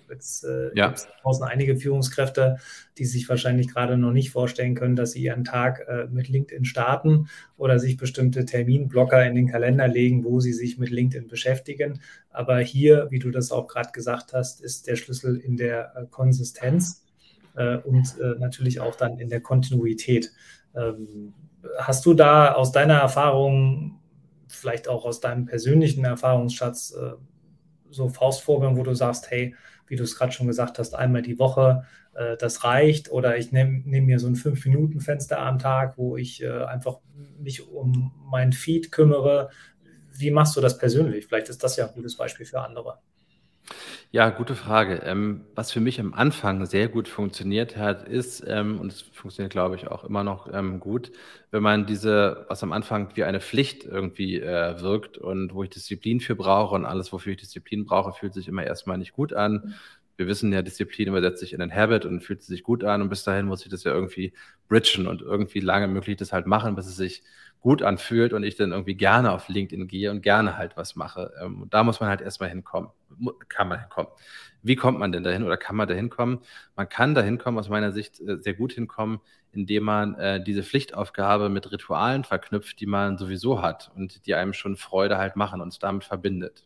[SPEAKER 1] Jetzt äh, ja. gibt es draußen einige Führungskräfte, die sich wahrscheinlich gerade noch nicht vorstellen können, dass sie ihren Tag äh, mit LinkedIn starten oder sich bestimmte Terminblocker in den Kalender legen, wo sie sich mit LinkedIn beschäftigen. Aber hier, wie du das auch gerade gesagt hast, ist der Schlüssel in der äh, Konsistenz äh, und äh, natürlich auch dann in der Kontinuität. Ähm, hast du da aus deiner Erfahrung, vielleicht auch aus deinem persönlichen Erfahrungsschatz, äh, so Faustformeln, wo du sagst, hey, wie du es gerade schon gesagt hast, einmal die Woche, äh, das reicht. Oder ich nehme nehm mir so ein Fünf-Minuten-Fenster am Tag, wo ich äh, einfach mich um mein Feed kümmere. Wie machst du das persönlich? Vielleicht ist das ja ein gutes Beispiel für andere.
[SPEAKER 2] Ja, gute Frage. Ähm, was für mich am Anfang sehr gut funktioniert hat, ist, ähm, und es funktioniert, glaube ich, auch immer noch ähm, gut, wenn man diese, was am Anfang wie eine Pflicht irgendwie äh, wirkt und wo ich Disziplin für brauche und alles, wofür ich Disziplin brauche, fühlt sich immer erstmal nicht gut an. Wir wissen ja, Disziplin übersetzt sich in ein Habit und fühlt sich gut an und bis dahin muss ich das ja irgendwie bridgen und irgendwie lange möglich das halt machen, bis es sich gut anfühlt und ich dann irgendwie gerne auf LinkedIn gehe und gerne halt was mache. Ähm, da muss man halt erstmal hinkommen. Kann man hinkommen. Wie kommt man denn dahin oder kann man dahin kommen? Man kann dahin kommen, aus meiner Sicht äh, sehr gut hinkommen, indem man äh, diese Pflichtaufgabe mit Ritualen verknüpft, die man sowieso hat und die einem schon Freude halt machen und damit verbindet.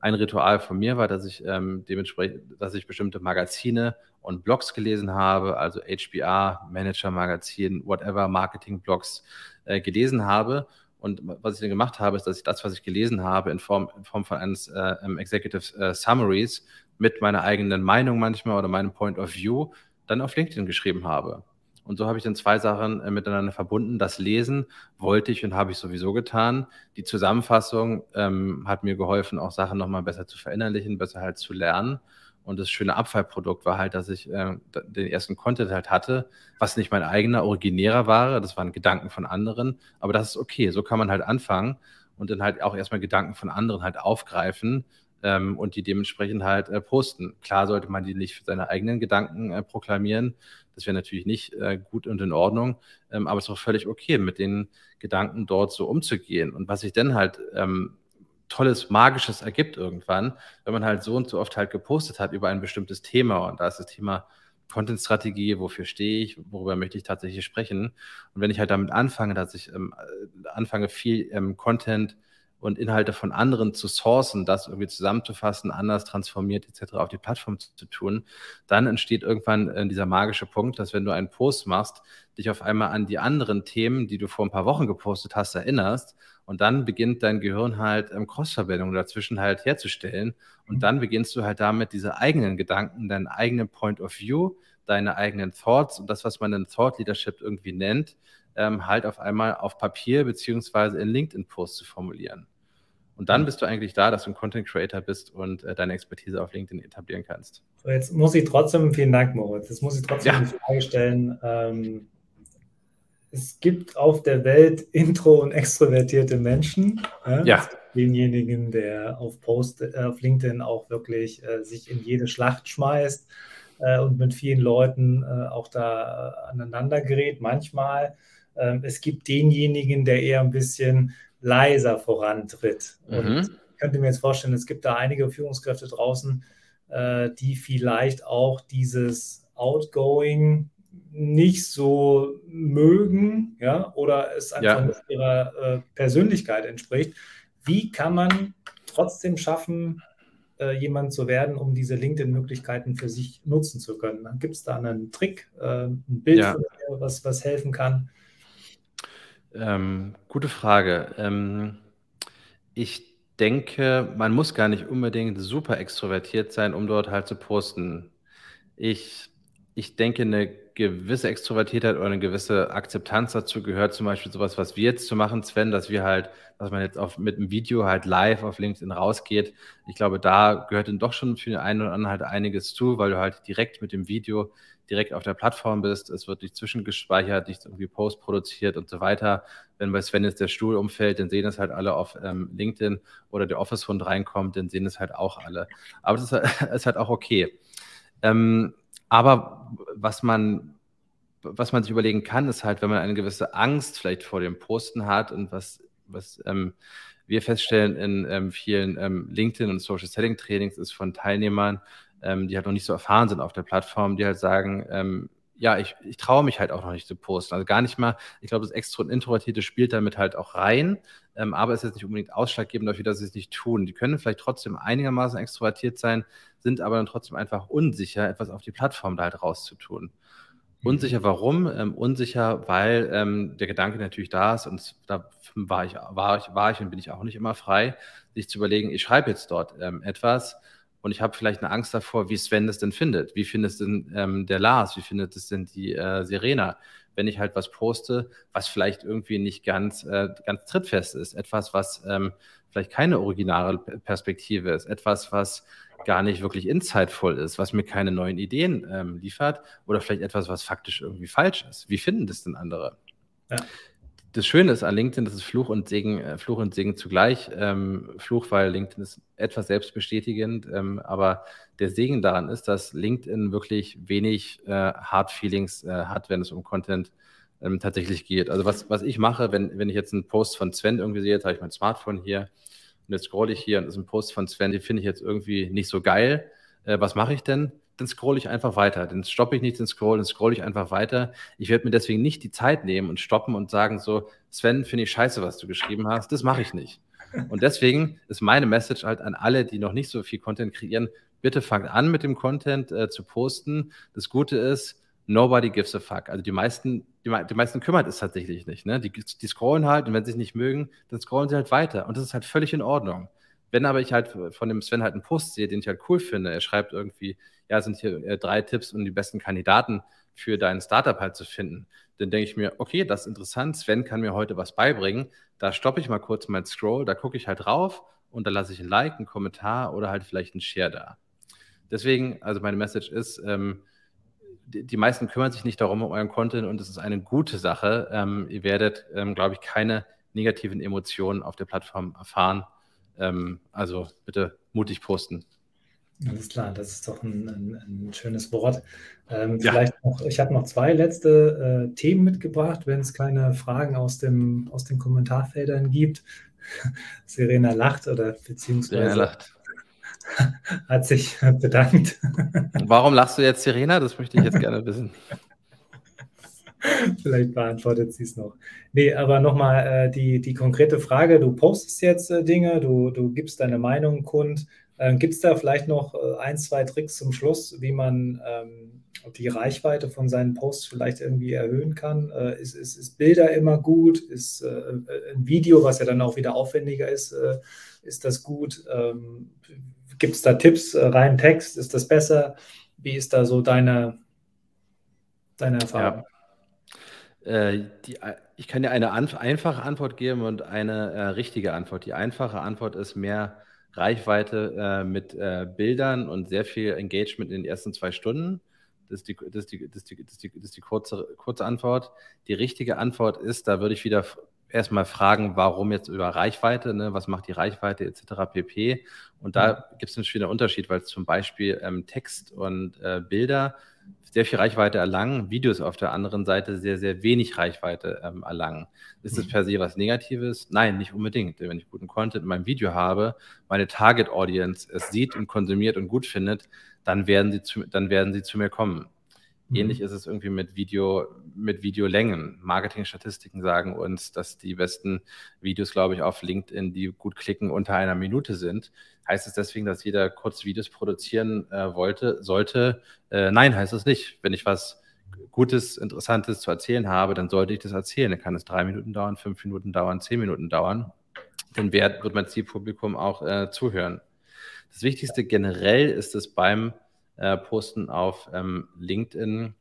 [SPEAKER 2] Ein Ritual von mir war, dass ich ähm, dementsprechend, dass ich bestimmte Magazine und Blogs gelesen habe, also HBR, Manager Magazin, whatever, Marketing Blogs äh, gelesen habe. Und was ich dann gemacht habe, ist, dass ich das, was ich gelesen habe, in Form, in Form von eines äh, Executive äh, Summaries mit meiner eigenen Meinung manchmal oder meinem Point of View dann auf LinkedIn geschrieben habe. Und so habe ich dann zwei Sachen äh, miteinander verbunden. Das Lesen wollte ich und habe ich sowieso getan. Die Zusammenfassung ähm, hat mir geholfen, auch Sachen nochmal besser zu verinnerlichen, besser halt zu lernen. Und das schöne Abfallprodukt war halt, dass ich äh, den ersten Content halt hatte, was nicht mein eigener, originärer war. Das waren Gedanken von anderen. Aber das ist okay. So kann man halt anfangen und dann halt auch erstmal Gedanken von anderen halt aufgreifen ähm, und die dementsprechend halt äh, posten. Klar sollte man die nicht für seine eigenen Gedanken äh, proklamieren. Das wäre natürlich nicht äh, gut und in Ordnung. Ähm, aber es ist auch völlig okay, mit den Gedanken dort so umzugehen. Und was ich dann halt ähm, Tolles, Magisches ergibt irgendwann, wenn man halt so und so oft halt gepostet hat über ein bestimmtes Thema. Und da ist das Thema Content-Strategie, wofür stehe ich, worüber möchte ich tatsächlich sprechen. Und wenn ich halt damit anfange, dass ich ähm, anfange, viel ähm, Content und Inhalte von anderen zu sourcen, das irgendwie zusammenzufassen, anders transformiert etc. auf die Plattform zu, zu tun, dann entsteht irgendwann äh, dieser magische Punkt, dass wenn du einen Post machst, dich auf einmal an die anderen Themen, die du vor ein paar Wochen gepostet hast, erinnerst und dann beginnt dein Gehirn halt ähm, Crossverbindungen dazwischen halt herzustellen und mhm. dann beginnst du halt damit diese eigenen Gedanken, deinen eigenen Point of View, deine eigenen Thoughts und das, was man in Thought Leadership irgendwie nennt, ähm, halt auf einmal auf Papier beziehungsweise in LinkedIn-Posts zu formulieren. Und dann bist du eigentlich da, dass du ein Content Creator bist und äh, deine Expertise auf LinkedIn etablieren kannst.
[SPEAKER 1] So, jetzt muss ich trotzdem, vielen Dank, Moritz, jetzt muss ich trotzdem ja. die Frage stellen, ähm, es gibt auf der Welt intro- und extrovertierte Menschen.
[SPEAKER 2] Äh, ja.
[SPEAKER 1] Denjenigen, der auf, Post, äh, auf LinkedIn auch wirklich äh, sich in jede Schlacht schmeißt äh, und mit vielen Leuten äh, auch da aneinander gerät, manchmal. Ähm, es gibt denjenigen, der eher ein bisschen leiser vorantritt. Mhm. Und ich könnte mir jetzt vorstellen, es gibt da einige Führungskräfte draußen, äh, die vielleicht auch dieses Outgoing nicht so mögen, ja, oder es einfach ja. nicht ihrer äh, Persönlichkeit entspricht. Wie kann man trotzdem schaffen, äh, jemand zu werden, um diese LinkedIn-Möglichkeiten für sich nutzen zu können? Gibt es da einen Trick, äh, ein Bild, ja. was, was helfen kann?
[SPEAKER 2] Ähm, gute Frage. Ähm, ich denke, man muss gar nicht unbedingt super extrovertiert sein, um dort halt zu posten. Ich, ich denke, eine gewisse Extrovertiertheit oder eine gewisse Akzeptanz dazu gehört, zum Beispiel sowas, was wir jetzt zu machen, Sven, dass wir halt, dass man jetzt auf, mit einem Video halt live auf LinkedIn rausgeht. Ich glaube, da gehört dann doch schon für den einen oder anderen halt einiges zu, weil du halt direkt mit dem Video direkt auf der Plattform bist. Es wird nicht zwischengespeichert, nicht irgendwie Post produziert und so weiter. Wenn bei Sven jetzt der Stuhl umfällt, dann sehen es halt alle auf ähm, LinkedIn oder der Office-Hund reinkommt, dann sehen es halt auch alle. Aber das ist, ist halt auch okay. Ähm, aber was man, was man sich überlegen kann, ist halt, wenn man eine gewisse Angst vielleicht vor dem Posten hat und was, was ähm, wir feststellen in ähm, vielen ähm, LinkedIn und Social Selling Trainings ist von Teilnehmern, ähm, die halt noch nicht so erfahren sind auf der Plattform, die halt sagen, ähm, ja, ich, ich traue mich halt auch noch nicht zu posten. Also gar nicht mal, ich glaube, das Extro- und Introvertierte spielt damit halt auch rein, ähm, aber es ist jetzt nicht unbedingt ausschlaggebend dafür, dass sie es nicht tun. Die können vielleicht trotzdem einigermaßen extrovertiert sein, sind aber dann trotzdem einfach unsicher, etwas auf die Plattform da halt rauszutun. Mhm. Unsicher warum? Ähm, unsicher, weil ähm, der Gedanke natürlich da ist und da war ich, war, ich, war ich und bin ich auch nicht immer frei, sich zu überlegen, ich schreibe jetzt dort ähm, etwas, und ich habe vielleicht eine Angst davor, wie Sven das denn findet. Wie findet es denn ähm, der Lars? Wie findet es denn die äh, Serena? Wenn ich halt was poste, was vielleicht irgendwie nicht ganz, äh, ganz trittfest ist. Etwas, was ähm, vielleicht keine originale Perspektive ist. Etwas, was gar nicht wirklich insightful ist, was mir keine neuen Ideen ähm, liefert. Oder vielleicht etwas, was faktisch irgendwie falsch ist. Wie finden das denn andere? Ja das Schöne ist an LinkedIn, das ist Fluch und Segen, äh, Fluch und Segen zugleich. Ähm, Fluch, weil LinkedIn ist etwas selbstbestätigend, ähm, aber der Segen daran ist, dass LinkedIn wirklich wenig äh, Hard Feelings äh, hat, wenn es um Content ähm, tatsächlich geht. Also was, was ich mache, wenn, wenn ich jetzt einen Post von Sven irgendwie sehe, jetzt habe ich mein Smartphone hier und jetzt scrolle ich hier und ist ein Post von Sven, den finde ich jetzt irgendwie nicht so geil. Äh, was mache ich denn? Dann scrolle ich einfach weiter. Dann stoppe ich nicht den Scroll, dann scrolle ich einfach weiter. Ich werde mir deswegen nicht die Zeit nehmen und stoppen und sagen so, Sven, finde ich scheiße, was du geschrieben hast. Das mache ich nicht. Und deswegen ist meine Message halt an alle, die noch nicht so viel Content kreieren, bitte fangt an mit dem Content äh, zu posten. Das Gute ist, nobody gives a fuck. Also die meisten, die, die meisten kümmert es tatsächlich nicht. Ne? Die, die scrollen halt und wenn sie es nicht mögen, dann scrollen sie halt weiter. Und das ist halt völlig in Ordnung. Wenn aber ich halt von dem Sven halt einen Post sehe, den ich halt cool finde, er schreibt irgendwie, ja, sind hier äh, drei Tipps, um die besten Kandidaten für dein Startup halt zu finden. Dann denke ich mir, okay, das ist interessant, Sven kann mir heute was beibringen. Da stoppe ich mal kurz mein Scroll, da gucke ich halt drauf und da lasse ich ein Like, einen Kommentar oder halt vielleicht einen Share da. Deswegen, also meine Message ist, ähm, die, die, meisten kümmern sich nicht darum, um euren Content und es ist eine gute Sache. Ähm, ihr werdet, ähm, glaube ich, keine negativen Emotionen auf der Plattform erfahren. Ähm, also bitte mutig posten.
[SPEAKER 1] Alles klar, das ist doch ein, ein, ein schönes Wort. Ähm, ja. Vielleicht noch, ich habe noch zwei letzte äh, Themen mitgebracht, wenn es keine Fragen aus, dem, aus den Kommentarfeldern gibt. Serena lacht oder beziehungsweise
[SPEAKER 2] lacht.
[SPEAKER 1] hat sich bedankt.
[SPEAKER 2] Warum lachst du jetzt, Serena? Das möchte ich jetzt gerne wissen.
[SPEAKER 1] Vielleicht beantwortet sie es noch. Nee, aber nochmal äh, die, die konkrete Frage. Du postest jetzt äh, Dinge, du, du gibst deine Meinung kund. Äh, Gibt es da vielleicht noch äh, ein, zwei Tricks zum Schluss, wie man ähm, die Reichweite von seinen Posts vielleicht irgendwie erhöhen kann? Äh, ist, ist, ist Bilder immer gut? Ist äh, ein Video, was ja dann auch wieder aufwendiger ist, ist das gut? Ähm, Gibt es da Tipps, rein Text, ist das besser? Wie ist da so deine, deine Erfahrung?
[SPEAKER 2] Ja. Äh, die, ich kann dir eine einfache Antwort geben und eine äh, richtige Antwort. Die einfache Antwort ist mehr Reichweite äh, mit äh, Bildern und sehr viel Engagement in den ersten zwei Stunden. Das ist die, das ist die, das ist die, das ist die, das ist die kurze, kurze Antwort. Die richtige Antwort ist, da würde ich wieder erstmal fragen, warum jetzt über Reichweite, ne? was macht die Reichweite etc. pp. Und da mhm. gibt es natürlich wieder einen Unterschied, weil zum Beispiel ähm, Text und äh, Bilder sehr viel Reichweite erlangen, Videos auf der anderen Seite sehr, sehr wenig Reichweite ähm, erlangen. Ist es mhm. per se was Negatives? Nein, nicht unbedingt. Wenn ich guten Content in meinem Video habe, meine Target Audience es sieht und konsumiert und gut findet, dann werden sie zu, dann werden sie zu mir kommen. Mhm. Ähnlich ist es irgendwie mit Video, mit Videolängen. Marketingstatistiken sagen uns, dass die besten Videos, glaube ich, auf LinkedIn, die gut klicken, unter einer Minute sind. Heißt es deswegen, dass jeder kurz Videos produzieren äh, wollte, sollte? Äh, nein, heißt es nicht. Wenn ich was Gutes, Interessantes zu erzählen habe, dann sollte ich das erzählen. Dann kann es drei Minuten dauern, fünf Minuten dauern, zehn Minuten dauern. Dann wird, wird mein Zielpublikum auch äh, zuhören. Das Wichtigste generell ist es beim äh, Posten auf ähm, LinkedIn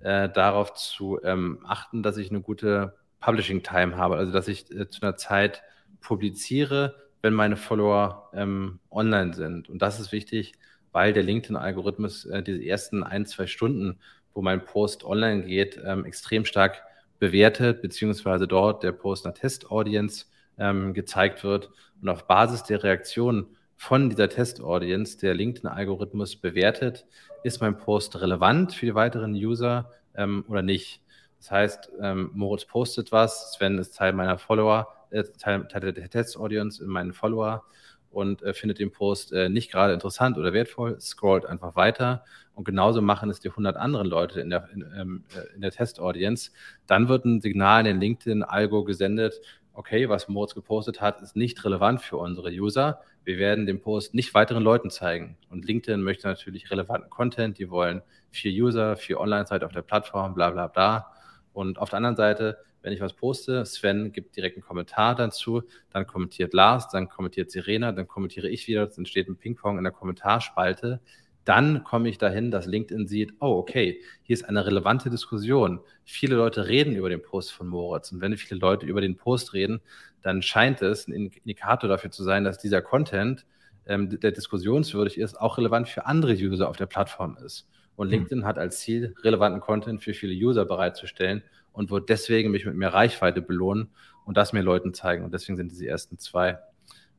[SPEAKER 2] äh, darauf zu ähm, achten, dass ich eine gute Publishing Time habe, also dass ich äh, zu einer Zeit publiziere, wenn meine Follower ähm, online sind. Und das ist wichtig, weil der LinkedIn-Algorithmus äh, diese ersten ein, zwei Stunden, wo mein Post online geht, ähm, extrem stark bewertet, beziehungsweise dort der Post einer Test-Audience ähm, gezeigt wird. Und auf Basis der Reaktionen von dieser Test-Audience der LinkedIn-Algorithmus bewertet, ist mein Post relevant für die weiteren User ähm, oder nicht. Das heißt, ähm, Moritz postet was, Sven ist Teil meiner Follower, äh, Teil, Teil, der Test-Audience in meinen Follower und äh, findet den Post äh, nicht gerade interessant oder wertvoll, scrollt einfach weiter und genauso machen es die 100 anderen Leute in der, in, ähm, äh, in der Test-Audience. Dann wird ein Signal in den LinkedIn-Algo gesendet, okay, was Moritz gepostet hat, ist nicht relevant für unsere User. Wir werden den Post nicht weiteren Leuten zeigen. Und LinkedIn möchte natürlich relevanten Content. Die wollen vier User, vier Online-Seite auf der Plattform, bla bla bla. Und auf der anderen Seite, wenn ich was poste, Sven gibt direkt einen Kommentar dazu, dann kommentiert Lars, dann kommentiert Sirena, dann kommentiere ich wieder, es entsteht ein Ping-Pong in der Kommentarspalte dann komme ich dahin, dass LinkedIn sieht, oh, okay, hier ist eine relevante Diskussion. Viele Leute reden über den Post von Moritz. Und wenn viele Leute über den Post reden, dann scheint es ein Indikator dafür zu sein, dass dieser Content, ähm, der diskussionswürdig ist, auch relevant für andere User auf der Plattform ist. Und hm. LinkedIn hat als Ziel, relevanten Content für viele User bereitzustellen und wird deswegen mich mit mehr Reichweite belohnen und das mir Leuten zeigen. Und deswegen sind diese ersten zwei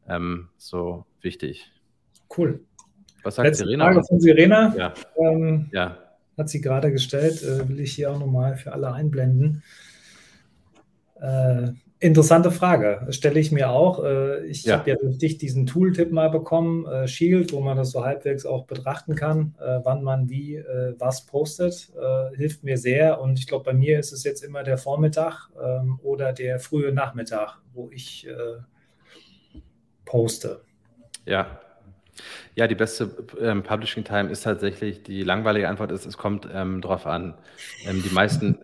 [SPEAKER 2] ähm, so wichtig.
[SPEAKER 1] Cool. Was sagt Letzte Serena? Frage von Serena.
[SPEAKER 2] Ja.
[SPEAKER 1] Ähm, ja. Hat sie gerade gestellt, äh, will ich hier auch nochmal für alle einblenden. Äh, interessante Frage, stelle ich mir auch. Äh, ich ja. habe ja durch dich diesen Tooltip mal bekommen, äh, Shield, wo man das so halbwegs auch betrachten kann, äh, wann man wie äh, was postet. hilft mir sehr und ich glaube, bei mir ist es jetzt immer der Vormittag ähm, oder der frühe Nachmittag, wo ich poste.
[SPEAKER 2] Ja, ja, die beste ähm, Publishing Time ist tatsächlich, die langweilige Antwort ist, es kommt ähm, drauf an. Ähm, die meisten,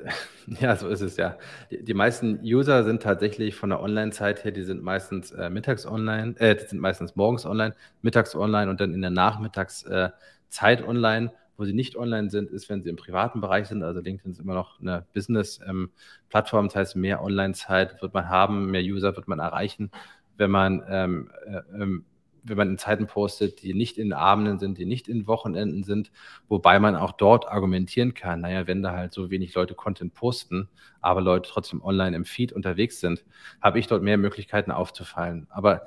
[SPEAKER 2] ja, so ist es ja. Die, die, meisten User sind tatsächlich von der Online-Zeit her, die sind meistens äh, mittags online, äh, die sind meistens morgens online, mittags online und dann in der Nachmittagszeit äh, online. Wo sie nicht online sind, ist, wenn sie im privaten Bereich sind. Also LinkedIn ist immer noch eine Business-Plattform. Ähm, das heißt, mehr Online-Zeit wird man haben, mehr User wird man erreichen, wenn man ähm, äh, ähm, wenn man in Zeiten postet, die nicht in Abenden sind, die nicht in Wochenenden sind, wobei man auch dort argumentieren kann, naja, wenn da halt so wenig Leute Content posten, aber Leute trotzdem online im Feed unterwegs sind, habe ich dort mehr Möglichkeiten aufzufallen. Aber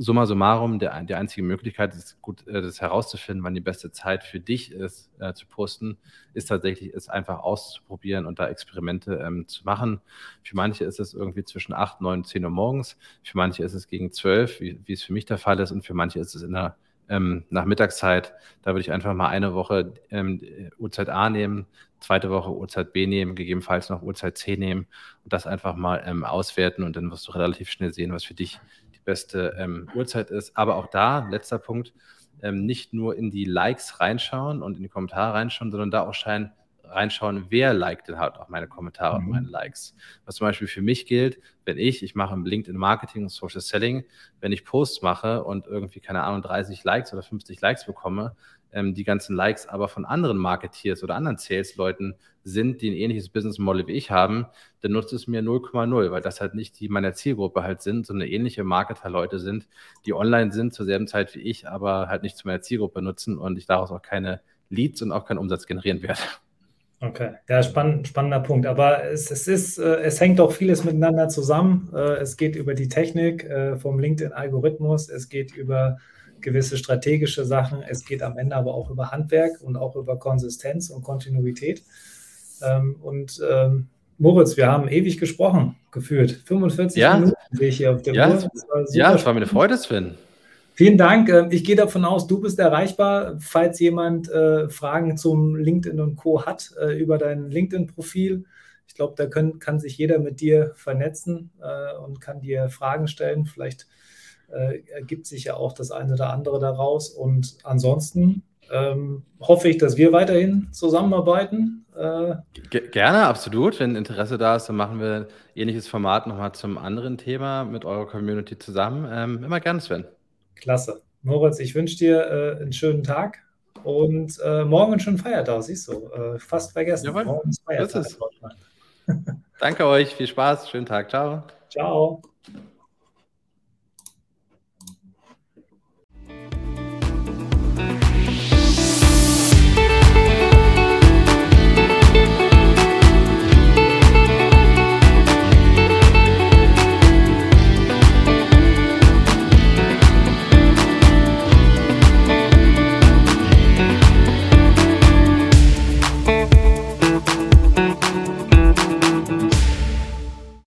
[SPEAKER 2] summa summarum, der, die einzige Möglichkeit, ist gut, äh, das herauszufinden, wann die beste Zeit für dich ist, äh, zu posten, ist tatsächlich, es einfach auszuprobieren und da Experimente ähm, zu machen. Für manche ist es irgendwie zwischen 8, 9, 10 Uhr morgens, für manche ist es gegen 12, wie, wie es für mich der Fall ist, und für manche ist es in der ähm, nach Mittagszeit. Da würde ich einfach mal eine Woche ähm, Uhrzeit A nehmen, zweite Woche Uhrzeit B nehmen, gegebenenfalls noch Uhrzeit C nehmen und das einfach mal ähm, auswerten und dann wirst du relativ schnell sehen, was für dich die beste ähm, Uhrzeit ist. Aber auch da, letzter Punkt, ähm, nicht nur in die Likes reinschauen und in die Kommentare reinschauen, sondern da auch scheinen, reinschauen, wer liked denn halt auch meine Kommentare mhm. und meine Likes. Was zum Beispiel für mich gilt, wenn ich, ich mache im LinkedIn Marketing und Social Selling, wenn ich Posts mache und irgendwie, keine Ahnung, 30 Likes oder 50 Likes bekomme, ähm, die ganzen Likes aber von anderen Marketeers oder anderen Sales-Leuten sind, die ein ähnliches Business Model wie ich haben, dann nutzt es mir 0,0, weil das halt nicht die meiner Zielgruppe halt sind, sondern ähnliche Marketer-Leute sind, die online sind zur selben Zeit wie ich, aber halt nicht zu meiner Zielgruppe nutzen und ich daraus auch keine Leads und auch keinen Umsatz generieren werde.
[SPEAKER 1] Okay, ja, spann spannender Punkt. Aber es, es, ist, äh, es hängt auch vieles miteinander zusammen. Äh, es geht über die Technik äh, vom LinkedIn-Algorithmus, es geht über gewisse strategische Sachen, es geht am Ende aber auch über Handwerk und auch über Konsistenz und Kontinuität. Ähm, und ähm, Moritz, wir haben ewig gesprochen, geführt. 45
[SPEAKER 2] ja.
[SPEAKER 1] Minuten sehe ich hier auf der
[SPEAKER 2] ja, Uhr. Ja, es war mir eine Freude, Sven.
[SPEAKER 1] Vielen Dank. Ähm, ich gehe davon aus, du bist erreichbar, falls jemand äh, Fragen zum LinkedIn und Co. hat äh, über dein LinkedIn-Profil. Ich glaube, da können, kann sich jeder mit dir vernetzen äh, und kann dir Fragen stellen. Vielleicht ergibt sich ja auch das eine oder andere daraus. Und ansonsten ähm, hoffe ich, dass wir weiterhin zusammenarbeiten.
[SPEAKER 2] Gerne, absolut. Wenn Interesse da ist, dann machen wir ein ähnliches Format nochmal zum anderen Thema mit eurer Community zusammen. Ähm, immer gerne, Sven.
[SPEAKER 1] Klasse. Moritz, ich wünsche dir äh, einen schönen Tag und äh, morgen schönen Feiertag, siehst du. Äh, fast vergessen. Jawohl, morgen ist
[SPEAKER 2] Feiertag. Ist Danke euch, viel Spaß, schönen Tag, ciao.
[SPEAKER 1] Ciao.